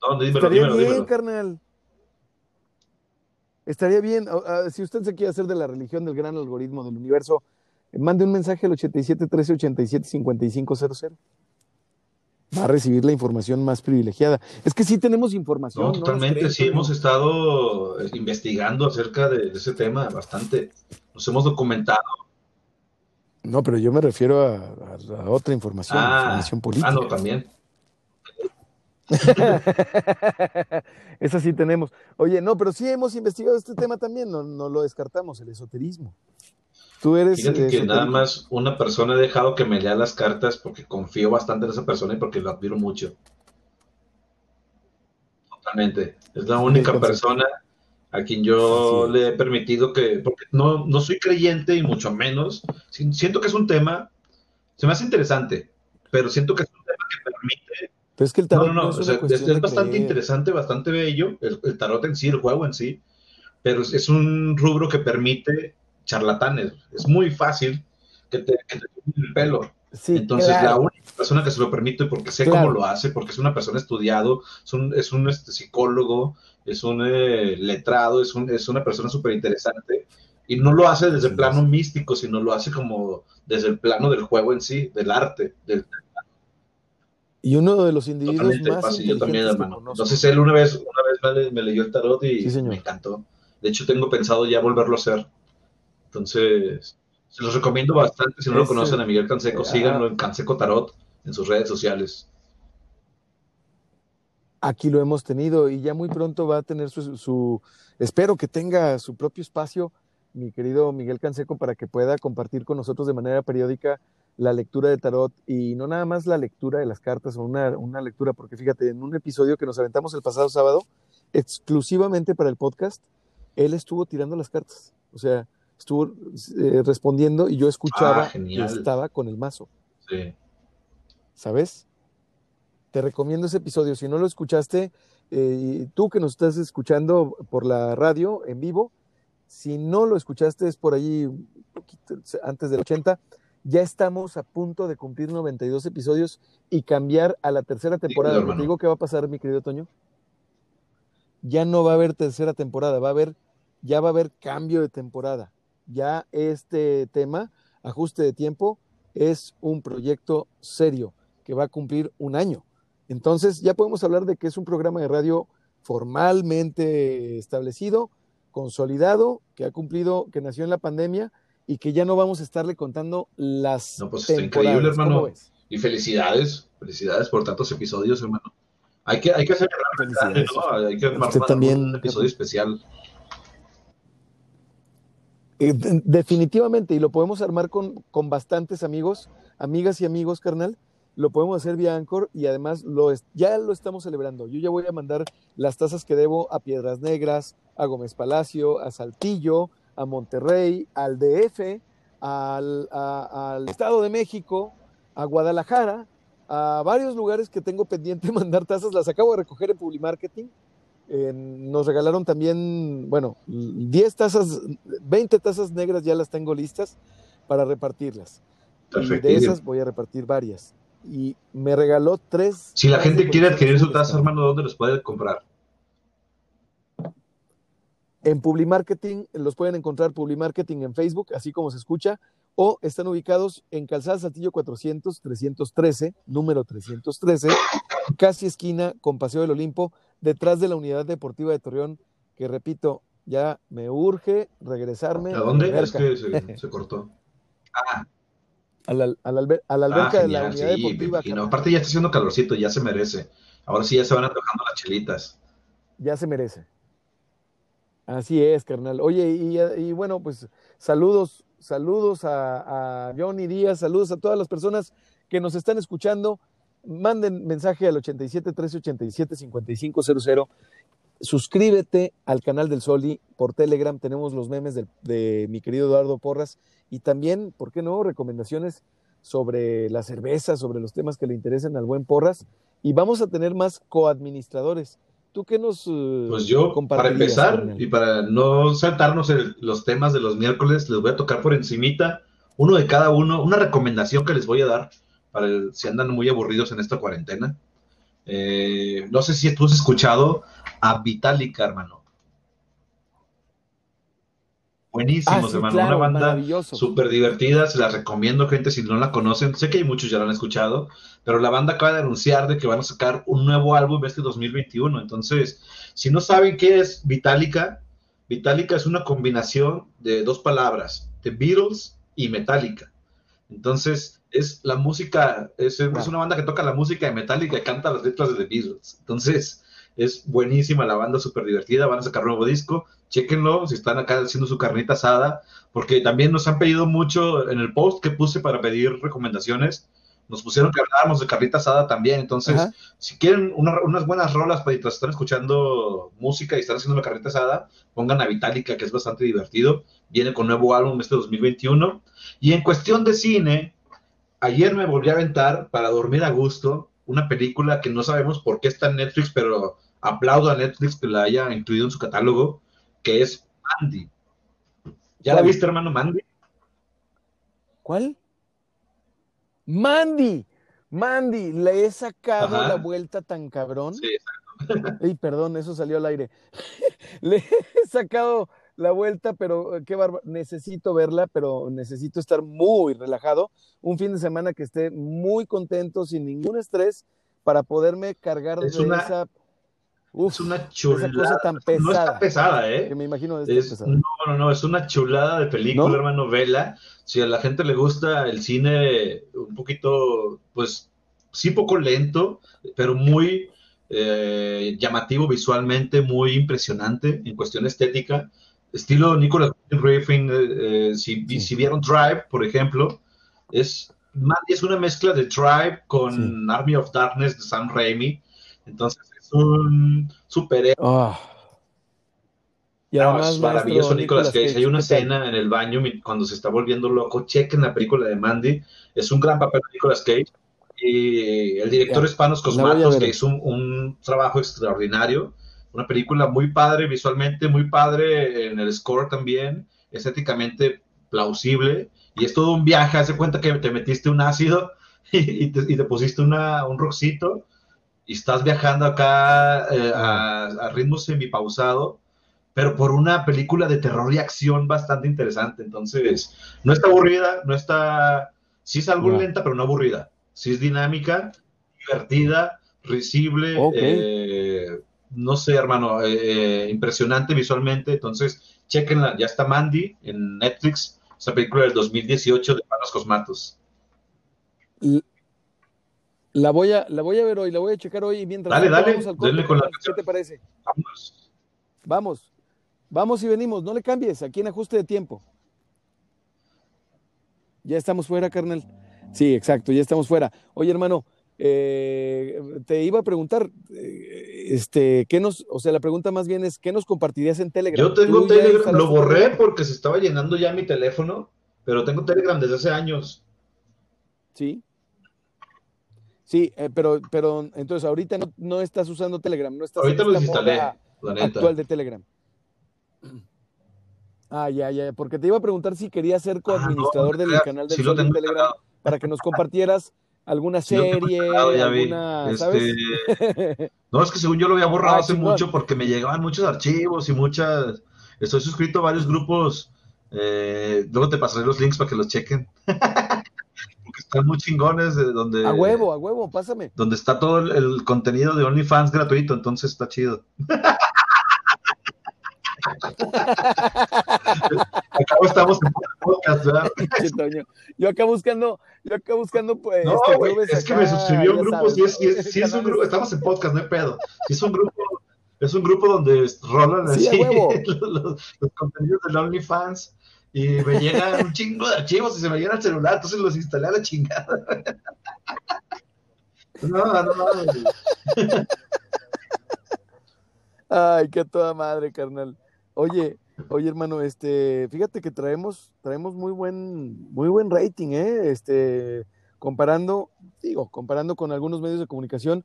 No, dímelo, Estaría dímelo, bien, dímelo. carnal. estaría bien, si usted se quiere hacer de la religión del gran algoritmo del universo, mande un mensaje al 87 13 87 5500 va a recibir la información más privilegiada. Es que sí tenemos información. No, totalmente, sí hemos estado eh, investigando acerca de, ese tema bastante. Nos hemos documentado. No, pero yo me refiero a, otra información, ah, información política. Ah, no, también. Esa sí tenemos. Oye, no, pero sí hemos investigado este tema también, no, no lo descartamos, el esoterismo. Tú eres. Fíjate que nada más una persona ha dejado que me lea las cartas porque confío bastante en esa persona y porque lo admiro mucho. Totalmente. Es la única persona a quien yo le he permitido que. Porque no, no soy creyente y mucho menos. Siento que es un tema. Se me hace interesante, pero siento que es un tema que permite. Pero es que el tarot no, no, no, es, bastante interesante, bastante bello, el, el, tarot en sí, el juego en sí, pero es un rubro que permite charlatanes. Es muy fácil que te, que el pelo. Entonces, la única persona que se lo permite, porque sé cómo lo hace, porque es una persona estudiado, es un, es un este, psicólogo, es un eh, letrado, es, un, es una persona súper interesante, y no lo hace desde el plano místico, sino lo hace como desde el plano del juego en sí, del arte. Del... Y uno de los individuos más yo también, hermano. Entonces, él una vez, una vez me, leyó el tarot y me encantó. De hecho, tengo pensado ya volverlo a hacer. Entonces, se los recomiendo bastante. Si no lo conocen a Miguel Canseco, síganlo en Canseco Tarot en sus redes sociales. Aquí lo hemos tenido y ya muy pronto va a tener su, espero que tenga su propio espacio, mi querido Miguel Canseco, para que pueda compartir con nosotros de manera periódica la lectura de tarot y no nada más la lectura de las cartas o una, una lectura, porque fíjate, en un episodio que nos aventamos el pasado sábado, exclusivamente para el podcast, él estuvo tirando las cartas. O sea, estuvo eh, respondiendo y yo escuchaba ah, que estaba con el mazo. Sí. ¿Sabes? Te recomiendo ese episodio. Si no lo escuchaste, eh, tú que nos estás escuchando por la radio en vivo, si no lo escuchaste es por allí un poquito antes del 80, ya estamos a punto de cumplir 92 episodios y cambiar a la tercera temporada. ¿Te digo qué va a pasar, mi querido Toño? Ya no va a haber tercera temporada, va a haber, ya va a haber cambio de temporada ya este tema, ajuste de tiempo, es un proyecto serio que va a cumplir un año. Entonces ya podemos hablar de que es un programa de radio formalmente establecido, consolidado, que ha cumplido, que nació en la pandemia y que ya no vamos a estarle contando las. No, pues está increíble, hermano. Y felicidades, felicidades por tantos episodios, hermano. Hay que, hay que hacer ¿no? Hay que armar también, un episodio especial. Eh, definitivamente, y lo podemos armar con, con, bastantes amigos, amigas y amigos, carnal. Lo podemos hacer vía Anchor y además lo ya lo estamos celebrando. Yo ya voy a mandar las tazas que debo a Piedras Negras, a Gómez Palacio, a Saltillo, a Monterrey, al DF, al, Estado de México, a Guadalajara, a varios lugares que tengo pendiente mandar tazas. Las acabo de recoger en Publimarketing nos regalaron también, bueno, 10 tazas, 20 tazas negras ya las tengo listas para repartirlas. Y de esas voy a repartir varias. Y me regaló tres. Si la gente quiere adquirir su taza, hermano, ¿dónde los puede comprar? En Publimarketing, los pueden encontrar Publimarketing en Facebook, así como se escucha, o están ubicados en Calzada Saltillo 400, 313, número 313, casi esquina con Paseo del Olimpo, detrás de la Unidad Deportiva de Torreón, que repito, ya me urge regresarme. ¿A dónde? es que se, cortó. Ah. A la, a la, alberca ah, de la Unidad Deportiva. Y no, aparte ya está haciendo calorcito, ya se merece. Ahora sí ya se van antojando las chelitas. Ya se merece. Así es, carnal. Oye, y, bueno, pues saludos, saludos a, a Johnny Díaz, saludos a todas las personas que nos están escuchando manden mensaje al 87 1387 5500. Suscríbete al canal del Soli por Telegram. Tenemos los memes de, mi querido Eduardo Porras y también, ¿por qué no? Recomendaciones sobre la cerveza, sobre los temas que le interesen al buen Porras. Y vamos a tener más coadministradores. ¿Tú qué nos eh, Pues yo, para empezar, y para no saltarnos los temas de los miércoles, les voy a tocar por encimita uno de cada uno, una recomendación que les voy a dar para si andan muy aburridos en esta cuarentena. Eh, no sé si tú has escuchado a Vitalik, hermano. buenísimos, Ah, sí, hermano. claro, Una banda súper divertida, se las recomiendo, gente, si no la conocen. Sé que hay muchos ya la han escuchado, pero la banda acaba de anunciar de que van a sacar un nuevo álbum este 2021. Entonces, si no saben qué es Vitálica, Vitálica es una combinación de dos palabras, The Beatles y Metallica. Entonces, es la música, es, es una banda que toca la música de Metallica y canta las letras de The Beatles. Entonces, es buenísima la banda, súper divertida. Van a sacar nuevo disco. Chéquenlo si están acá haciendo su carnita asada, porque también nos han pedido mucho en el post que puse para pedir recomendaciones. Nos pusieron que habláramos de carnita asada también. Entonces, Ajá. si quieren una- unas buenas rolas para mientras están escuchando música y están haciendo la carnita asada, pongan a Vitálica, que es bastante divertido. Viene con nuevo álbum este 2021. Y en cuestión de cine, ayer me volví a aventar para dormir a gusto una película que no sabemos por qué está en Netflix, pero aplaudo a Netflix que la haya incluido en su catálogo, que es Mandy. ¿Ya la viste, hermano Mandy? ¿Cuál? Mandy. Mandy, le he sacado Ajá. la vuelta tan cabrón. Sí, Ey, perdón, eso salió al aire. Le he sacado la vuelta, pero eh, qué bárbaro. Necesito verla, pero necesito estar muy relajado. Un fin de semana que esté muy contento, sin ningún estrés, para poderme cargar Es de una- esa. Uf, es una esa chulada. cosa tan No está pesada. pesada, ¿eh? que me imagino Es- esta no, no, no, es una chulada de película, ¿No? hermano, vela. Si a la gente le gusta el cine un poquito, pues, sí poco lento, pero muy eh, llamativo visualmente, muy impresionante en cuestión estética. Estilo Nicolas Refn, eh, eh, si, Sí. si vieron Drive, por ejemplo, es, Mandy es una mezcla de Drive con Army of Darkness de Sam Raimi. Entonces es un superhéroe. Y no, es maravilloso Nicolas Cage. Hay una escena en el baño cuando se está volviendo loco. Chequen la película de Mandy. Es un gran papel de Nicolas Cage. Y el director Ya, es Panos la voy a Cosmatos, que hizo un, un trabajo extraordinario. Una película muy padre visualmente, muy padre en el score también, estéticamente plausible. Y es todo un viaje. Hace cuenta que te metiste un ácido y, te, y te pusiste una, un roxito y estás viajando acá eh, a, a ritmo semipausado pero por una película de terror y acción bastante interesante. Entonces, no está aburrida, no está. Sí es algo Ya. lenta, pero no aburrida. Sí es dinámica, divertida, risible, Ok. eh, no sé, hermano, eh, eh, impresionante visualmente. Entonces, chequenla, ya está Mandy en Netflix, esa película del 2018 de Panos Cosmatos. La voy a, la voy a ver hoy, la voy a checar hoy mientras Dale, dale, vamos al corte, denle con la. ¿Qué te parece? Vámonos. Vamos, vamos y venimos, no le cambies, aquí en ajuste de tiempo. Ya estamos fuera, carnal. Sí, exacto, ya estamos fuera. Oye, hermano, eh, te iba a preguntar, eh, este, ¿qué nos, o sea, la pregunta más bien es, ¿qué nos compartirías en Telegram? Yo tengo ¿Tú ya Telegram, lo borré Telegram? porque se estaba llenando ya mi teléfono, pero tengo Telegram desde hace años. Sí. Sí, eh, pero, pero entonces ahorita no, no estás usando Telegram, no estás Ahorita lo desinstalé, la neta. actual de Telegram. Ah, ya, ya, porque te iba a preguntar si querías ser Ah, no, coadministrador no del canal sí tengo Telegram para que nos compartieras alguna serie, vi. alguna, Este. No, es que según yo lo había borrado Ah, hace mucho porque me llegaban muchos archivos y muchas. Estoy suscrito a varios grupos. eh, luego te pasaré los links para que los chequen. porque están muy chingones de donde, A huevo, a huevo, pásame. donde está todo el, el contenido de OnlyFans gratuito, entonces está chido. Acabo estamos en podcast, ¿verdad? Yo acá buscando, yo acá buscando, pues, No, este, es que me suscribió un grupo, sabes, sí es, sí es- un grupo, estamos en podcast, no hay pedo. Sí es un grupo, es un grupo donde rolan así los, los- contenidos del OnlyFans y me llegan un chingo de archivos y se me llegan al celular, entonces los instalé a la chingada. No, no, no. Ay, qué toda madre, carnal. Oye, oye, hermano, este, fíjate que traemos, traemos muy buen, muy buen rating, ¿eh? Este, comparando, digo, comparando con algunos medios de comunicación,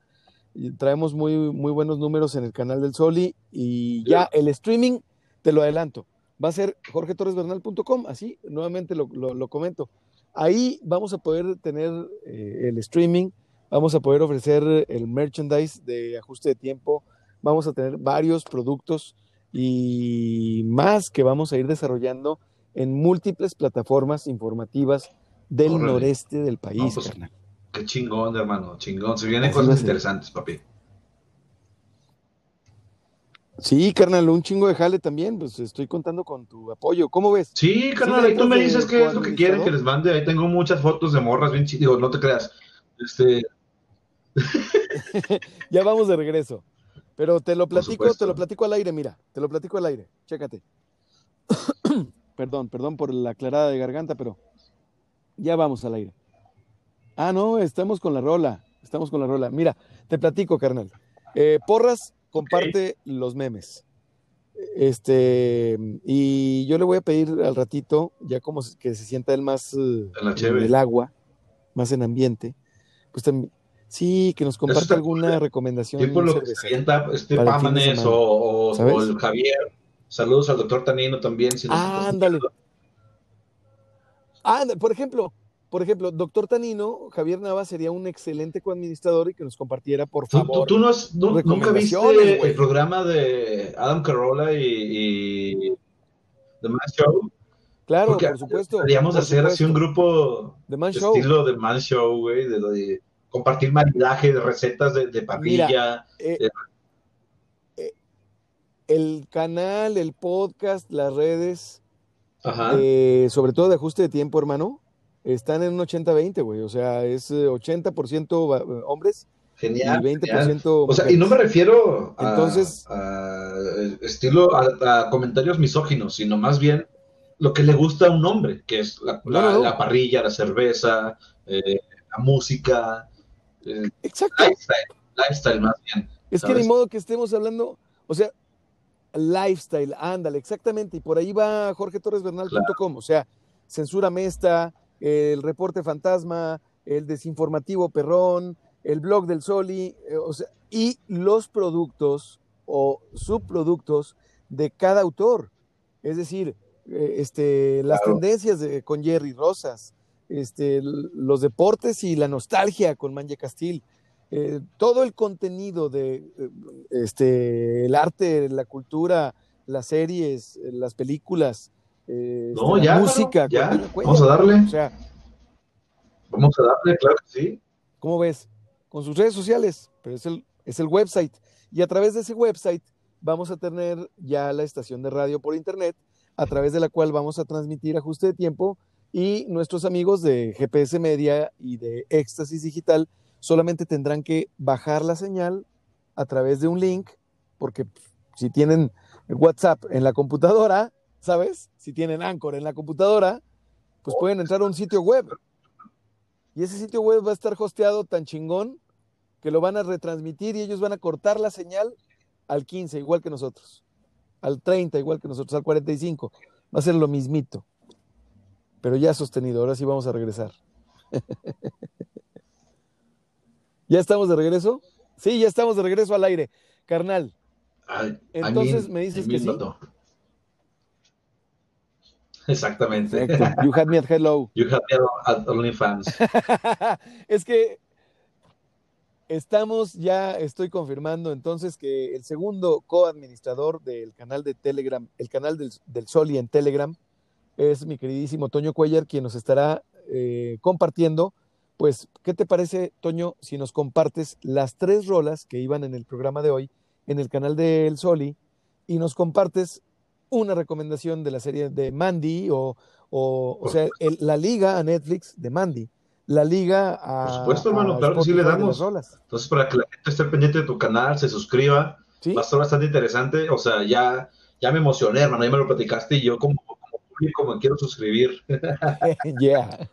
traemos muy, muy buenos números en el canal del Soli y ya el streaming, te lo adelanto, va a ser jorgetorresbernal.com, así, nuevamente lo, lo- lo comento. Ahí vamos a poder tener eh, el streaming, vamos a poder ofrecer el merchandise de ajuste de tiempo, vamos a tener varios productos y más que vamos a ir desarrollando en múltiples plataformas informativas del Órale. noreste del país, No, pues. Qué chingón, hermano, chingón. Se vienen Así cosas interesantes, papi. Sí, carnal, un chingo de jale también, pues estoy contando con tu apoyo. ¿Cómo ves? Sí, carnal, ahí tú me dices qué es lo que quieren que les mande. Ahí tengo muchas fotos de morras bien chidas. Digo, no te creas. Este, Ya vamos de regreso. Pero te lo platico, te lo platico al aire, mira, te lo platico al aire. Chécate. perdón, perdón por la aclarada de garganta, pero ya vamos al aire. Ah, no, estamos con la rola. Estamos con la rola. Mira, te platico, carnal. Eh, Porras comparte los memes. Este, y yo le voy a pedir al ratito, ya como que se sienta él más eh, En cheve. el agua, más en ambiente, pues también, sí, que nos comparte está alguna recomendación tipo lo que avienta este de Pámanes o, o- ¿Sabes? o el Javier. Saludos al doctor Tanino también. Si Ah, ándale. Ah, por ejemplo, por ejemplo, doctor Tanino, Javier Nava sería un excelente coadministrador y que nos compartiera, por ¿Tú, favor. tú- tú no has- nu- nunca viste el programa de Adam Carolla y, y The Man Show? claro, Porque por supuesto. Por hacer así un grupo The Man Show. estilo de Man Show, güey, de, de compartir maridaje de recetas de, de parrilla. Eh, eh, el canal, el podcast, las redes, Ajá. eh, sobre todo de ajuste de tiempo, hermano, están en un 80-20, güey. O sea, es eh, 80% va- hombres y Genial. 20% O sea, y no me refiero a, Entonces- a estilo a, a comentarios misóginos, sino más bien lo que le gusta a un hombre, que es la, No, la- no, no. la parrilla, la cerveza, eh, la música, eh, Exacto. lifestyle, lifestyle más bien. Es que ni modo que estemos hablando, o sea, lifestyle, ándale, exactamente. Y por ahí va jorgetorresbernal.com, o sea, Censura Mesta, el reporte fantasma, el desinformativo perrón, el blog del Soli, eh, o sea, y los productos o subproductos de cada autor. Es decir, eh, este, las Claro. tendencias de- con Jerry Rosas, este, los deportes y la nostalgia con Manje Castil. Eh, todo el contenido de eh, este, el arte, la cultura, las series, eh, las películas, eh, este, la música. ya. Vamos a darle. O sea, Vamos a darle, claro que sí. ¿cómo ves? Con sus redes sociales, pero es el, es el website. Y a través de ese website vamos a tener ya la estación de radio por internet, a través de la cual vamos a transmitir ajuste de tiempo y nuestros amigos de GPS Media y de Éxtasis Digital solamente tendrán que bajar la señal a través de un link, porque si tienen WhatsApp en la computadora, ¿sabes? Si tienen Anchor en la computadora, pues pueden entrar a un sitio web. Y ese sitio web va a estar hosteado tan chingón que lo van a retransmitir y ellos van a cortar la señal al 15, igual que nosotros. Al 30, igual que nosotros. Al 45. Va a ser lo mismito. Pero ya sostenido. Ahora sí vamos a regresar. ¿Ya estamos de regreso? Sí, ya estamos de regreso al aire. Carnal, Entonces, I mean- ¿me dices I que sí? Exactamente. You had me at hello. You have me at OnlyFans. es que estamos ya, estoy confirmando entonces que el segundo coadministrador del canal de Telegram, el canal del, del Soli en Telegram, es mi queridísimo Toño Cuellar, quien nos estará eh, compartiendo. Pues, ¿qué te parece, Toño, si nos compartes las tres rolas que iban en el programa de hoy en el canal del Soli y nos compartes una recomendación de la serie de Mandy o, o, o sea, el- la liga a Netflix de Mandy, la liga a. Por supuesto, hermano, claro que sí le de damos. Entonces, para que la gente esté pendiente de tu canal, se suscriba, ¿Sí? va a estar bastante interesante. O sea, ya, ya me emocioné, hermano, ya me lo platicaste y yo como, como quiero suscribir. yeah.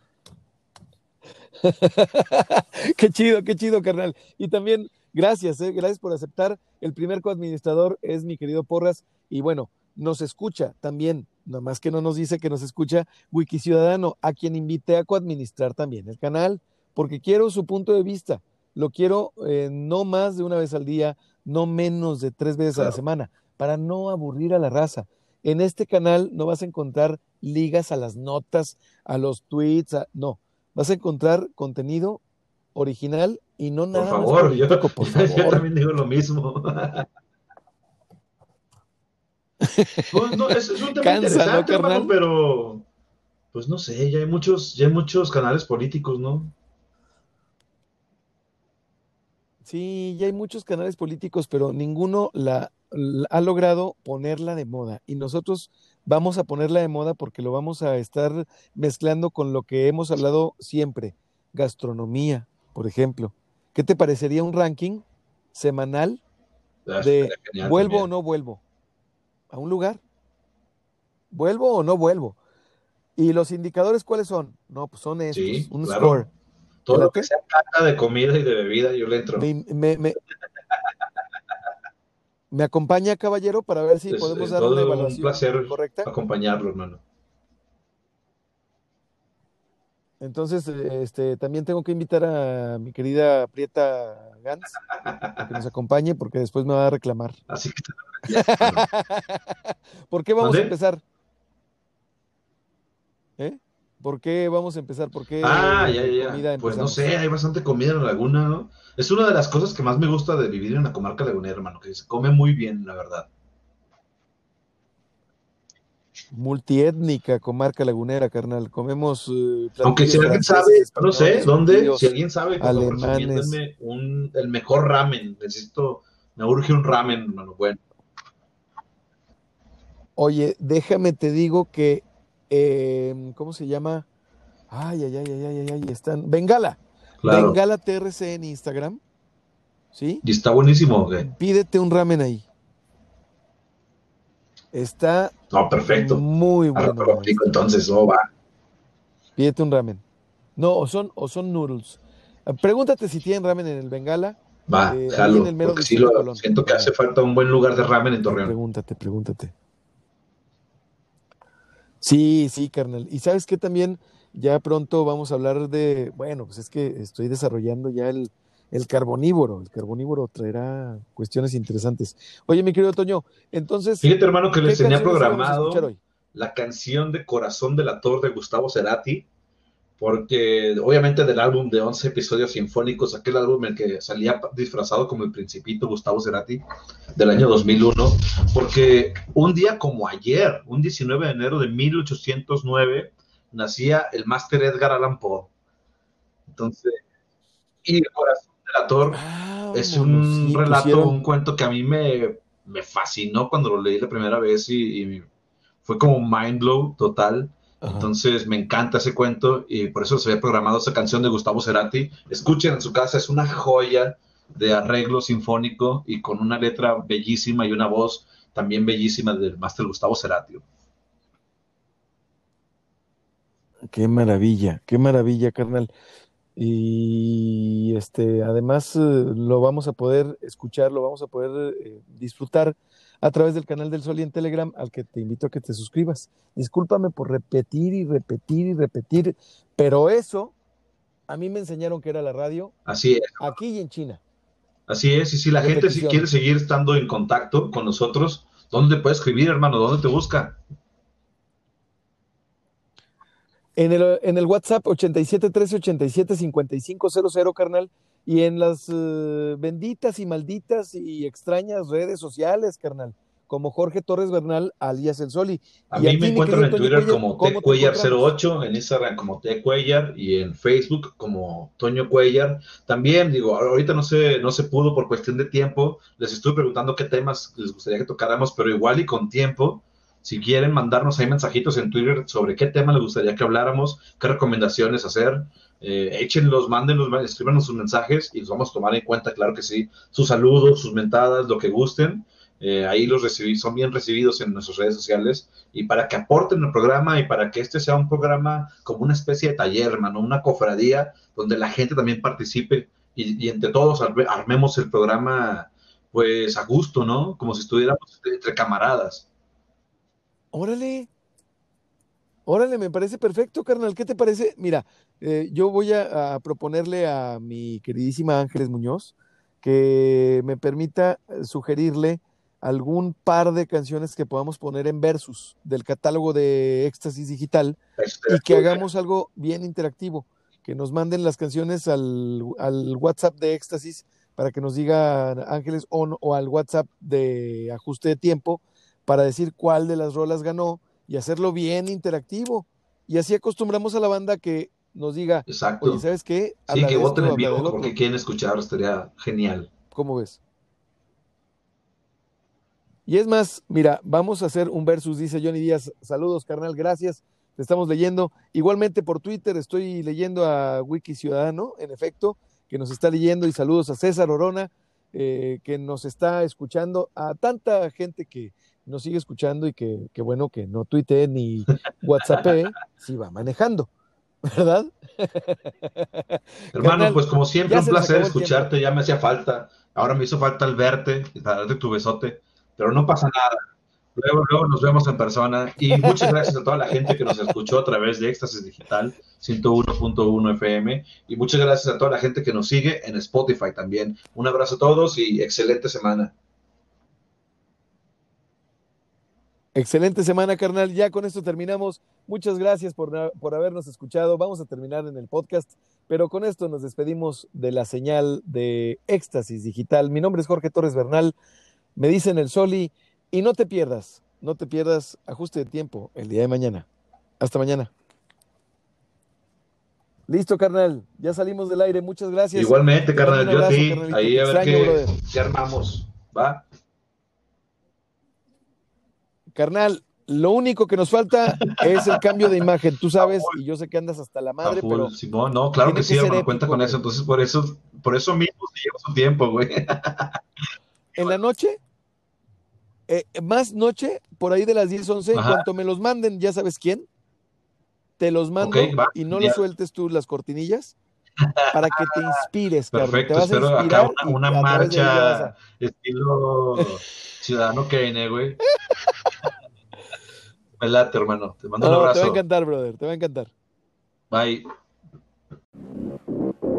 qué chido, qué chido, carnal. Y también, gracias, eh, gracias por aceptar. El primer coadministrador es mi querido Porras. Y bueno, nos escucha también, nada más que no nos dice que nos escucha Wiki Ciudadano, a quien invité a coadministrar también el canal, porque quiero su punto de vista. Lo quiero eh, no más de una vez al día, no menos de tres veces a la semana, para no aburrir a la raza. En este canal no vas a encontrar ligas a las notas, a los tweets, a- no. Vas a encontrar contenido original y no Por nada favor, más yo, político, por yo favor. también digo lo mismo. Pues, no, es, es un tema Cansa, interesante, ¿no, hermano, pero pues no sé, ya hay muchos, ya hay muchos canales políticos, ¿no? Sí, ya hay muchos canales políticos, pero ninguno la- ha logrado ponerla de moda. Y nosotros vamos a ponerla de moda porque lo vamos a estar mezclando con lo que hemos hablado siempre, gastronomía, por ejemplo. ¿Qué te parecería un ranking semanal Ah, de vuelvo o no vuelvo a un lugar? ¿Vuelvo o no vuelvo? ¿Y los indicadores cuáles son? No, pues son estos, Sí, un claro. score. Todo ¿Te lo que sea cata de comida y de bebida, yo le entro. Me, me- me- me acompaña, caballero, para ver si Es- podemos es dar una un placer correcta. acompañarlo, hermano. Entonces, este, también tengo que invitar a mi querida Prieta Gans a que nos acompañe porque después me va a reclamar. Así que ¿Por qué vamos a empezar? ¿Eh? ¿Por qué vamos a empezar? ¿Por qué Ah, ya, ya, comida ya. Pues no sé, hay bastante comida en la laguna, ¿no? Es una de las cosas que más me gusta de vivir en la comarca lagunera, hermano, que se come muy bien, la verdad. Multiétnica, comarca lagunera, carnal. Comemos eh, Aunque si alguien sabe, no sé, ¿dónde? Si alguien sabe, favor, alemanes. un, el mejor ramen. Necesito, me urge un ramen, hermano. Bueno, Oye, déjame te digo que, eh, ¿cómo se llama? Ay, ay, ay, ay, ay, ay, ay, están. Bengala. claro. Bengala TRC en Instagram. ¿Sí? Y está buenísimo. Pídete un ramen ahí. Está No, perfecto. muy bueno. pero entonces, oh, va. Pídete un ramen. No, o son, o son noodles. Ah, Pregúntate si tienen ramen en el Bengala. Va, Eh, ahí jalo. en el mero Porque sí lo siento que hace falta un buen lugar de ramen en Torreón. Pregúntate, pregúntate. Sí, sí, carnal. Y sabes que también ya pronto vamos a hablar de, bueno, pues es que estoy desarrollando ya el, el carbonívoro. El carbonívoro traerá cuestiones interesantes. Oye, mi querido Toño, entonces, Fíjate, hermano, que ¿qué les tenía programado la canción de Corazón del Actor de Gustavo Cerati, porque obviamente del álbum de 11 episodios sinfónicos, aquel álbum en el que salía disfrazado como el principito Gustavo Cerati del año 2001, porque un día como ayer, un 19 de enero de 1809, nacía el máster Edgar Allan Poe. Entonces, y el Corazón del Actor es Vámonos, un sí, relato, pusieron- un cuento que a mí me, me fascinó cuando lo leí la primera vez y, y fue como mind blow total. Ajá. Entonces me encanta ese cuento y por eso se había programado esa canción de Gustavo Cerati. Escuchen en su casa, es una joya de arreglo sinfónico y con una letra bellísima y una voz también bellísima del máster Gustavo Cerati. Qué maravilla, qué maravilla, carnal. Y este, además eh, lo vamos a poder escuchar, lo vamos a poder eh, disfrutar a través del canal del Sol y en Telegram, al que te invito a que te suscribas. Discúlpame por repetir y repetir y repetir, pero eso a mí me enseñaron que era la radio Así es, aquí y en China. así es. Y si la gente si quiere seguir estando en contacto con nosotros, ¿dónde te puede escribir, hermano? ¿Dónde te busca? En el, en el WhatsApp 8713875500, carnal, y en las eh, benditas y malditas y extrañas redes sociales, carnal, como Jorge Torres Bernal, alias El Soli. A Y mí me encuentran en Twitter Cuellar, como ¿cómo te tcuellar08, en Instagram como tcuellar y en Facebook como Toño Cuellar. También digo, ahorita no se, no se pudo por cuestión de tiempo. Les estuve preguntando qué temas les gustaría que tocáramos, pero igual y con tiempo, si quieren mandarnos ahí mensajitos en Twitter sobre qué tema les gustaría que habláramos, qué recomendaciones hacer, eh, échenlos, mándenlos, escríbanos sus mensajes y los vamos a tomar en cuenta, claro que sí, sus saludos, sus mentadas, lo que gusten. Eh, ahí los recibí, son bien recibidos en nuestras redes sociales y para que aporten el programa y para que este sea un programa como una especie de taller, hermano, una cofradía donde la gente también participe y, y entre todos arme- armemos el programa pues a gusto, ¿no? Como si estuviéramos entre camaradas. Órale, órale, me parece perfecto, carnal. ¿Qué te parece? Mira, eh, yo voy a, a proponerle a mi queridísima Ángeles Muñoz que me permita eh, sugerirle algún par de canciones que podamos poner en versus del catálogo de Éxtasis Digital y que hagamos algo bien interactivo, que nos manden las canciones al, al WhatsApp de Éxtasis para que nos diga Ángeles o, no- o al WhatsApp de ajuste de tiempo para decir cuál de las rolas ganó y hacerlo bien interactivo. Y así acostumbramos a la banda que nos diga, Exacto. oye, ¿sabes qué? Sí, que voten en vivo del otro". porque quieren escuchar, estaría genial. ¿Cómo ves? Y es más, mira, vamos a hacer un versus, dice Johnny Díaz. Saludos, carnal, gracias. Te estamos leyendo. Igualmente por Twitter estoy leyendo a Wiki Ciudadano, en efecto, que nos está leyendo. Y saludos a César Orona, eh, que nos está escuchando. A tanta gente que nos sigue escuchando y que, que bueno, que no tuitee ni WhatsApp, si va manejando, ¿verdad? Hermano, pues como siempre, un placer escucharte, ya me hacía falta. Ahora me hizo falta el verte darte tu besote, pero no pasa nada. Luego, luego nos vemos en persona. Y muchas gracias a toda la gente que nos escuchó a través de Éxtasis Digital 101.1 FM. Y muchas gracias a toda la gente que nos sigue en Spotify también. Un abrazo a todos y excelente semana. Excelente semana, carnal. Ya con esto terminamos. Muchas gracias por, por, habernos escuchado. Vamos a terminar en el podcast, pero con esto nos despedimos de la señal de Éxtasis Digital. Mi nombre es Jorge Torres Bernal. Me dicen el Soli y no te pierdas, no te pierdas ajuste de tiempo el día de mañana. Hasta mañana. Listo, carnal. Ya salimos del aire. Muchas gracias. Igualmente, carnal. Yo a ti. carnalito. Ahí a ver qué, armamos. ¿Va? Carnal, lo único que nos falta es el cambio de imagen. Tú sabes, y yo sé que andas hasta la madre, pero Simón, no, claro que sí, épico, cuenta con güey. eso. Entonces, por eso, por eso mismo se lleva su tiempo, güey. en la noche, eh, más noche, por ahí de las 10, 11, en cuanto me los manden, ya sabes quién, te los mando va, y no ya. lo sueltes tú las cortinillas para que te inspires. Perfecto, te vas a espero acá una, marcha a- estilo Ciudadano Kane, güey. Me late, hermano. Te mando un No, te va a abrazo. encantar, brother, te va a encantar. Bye.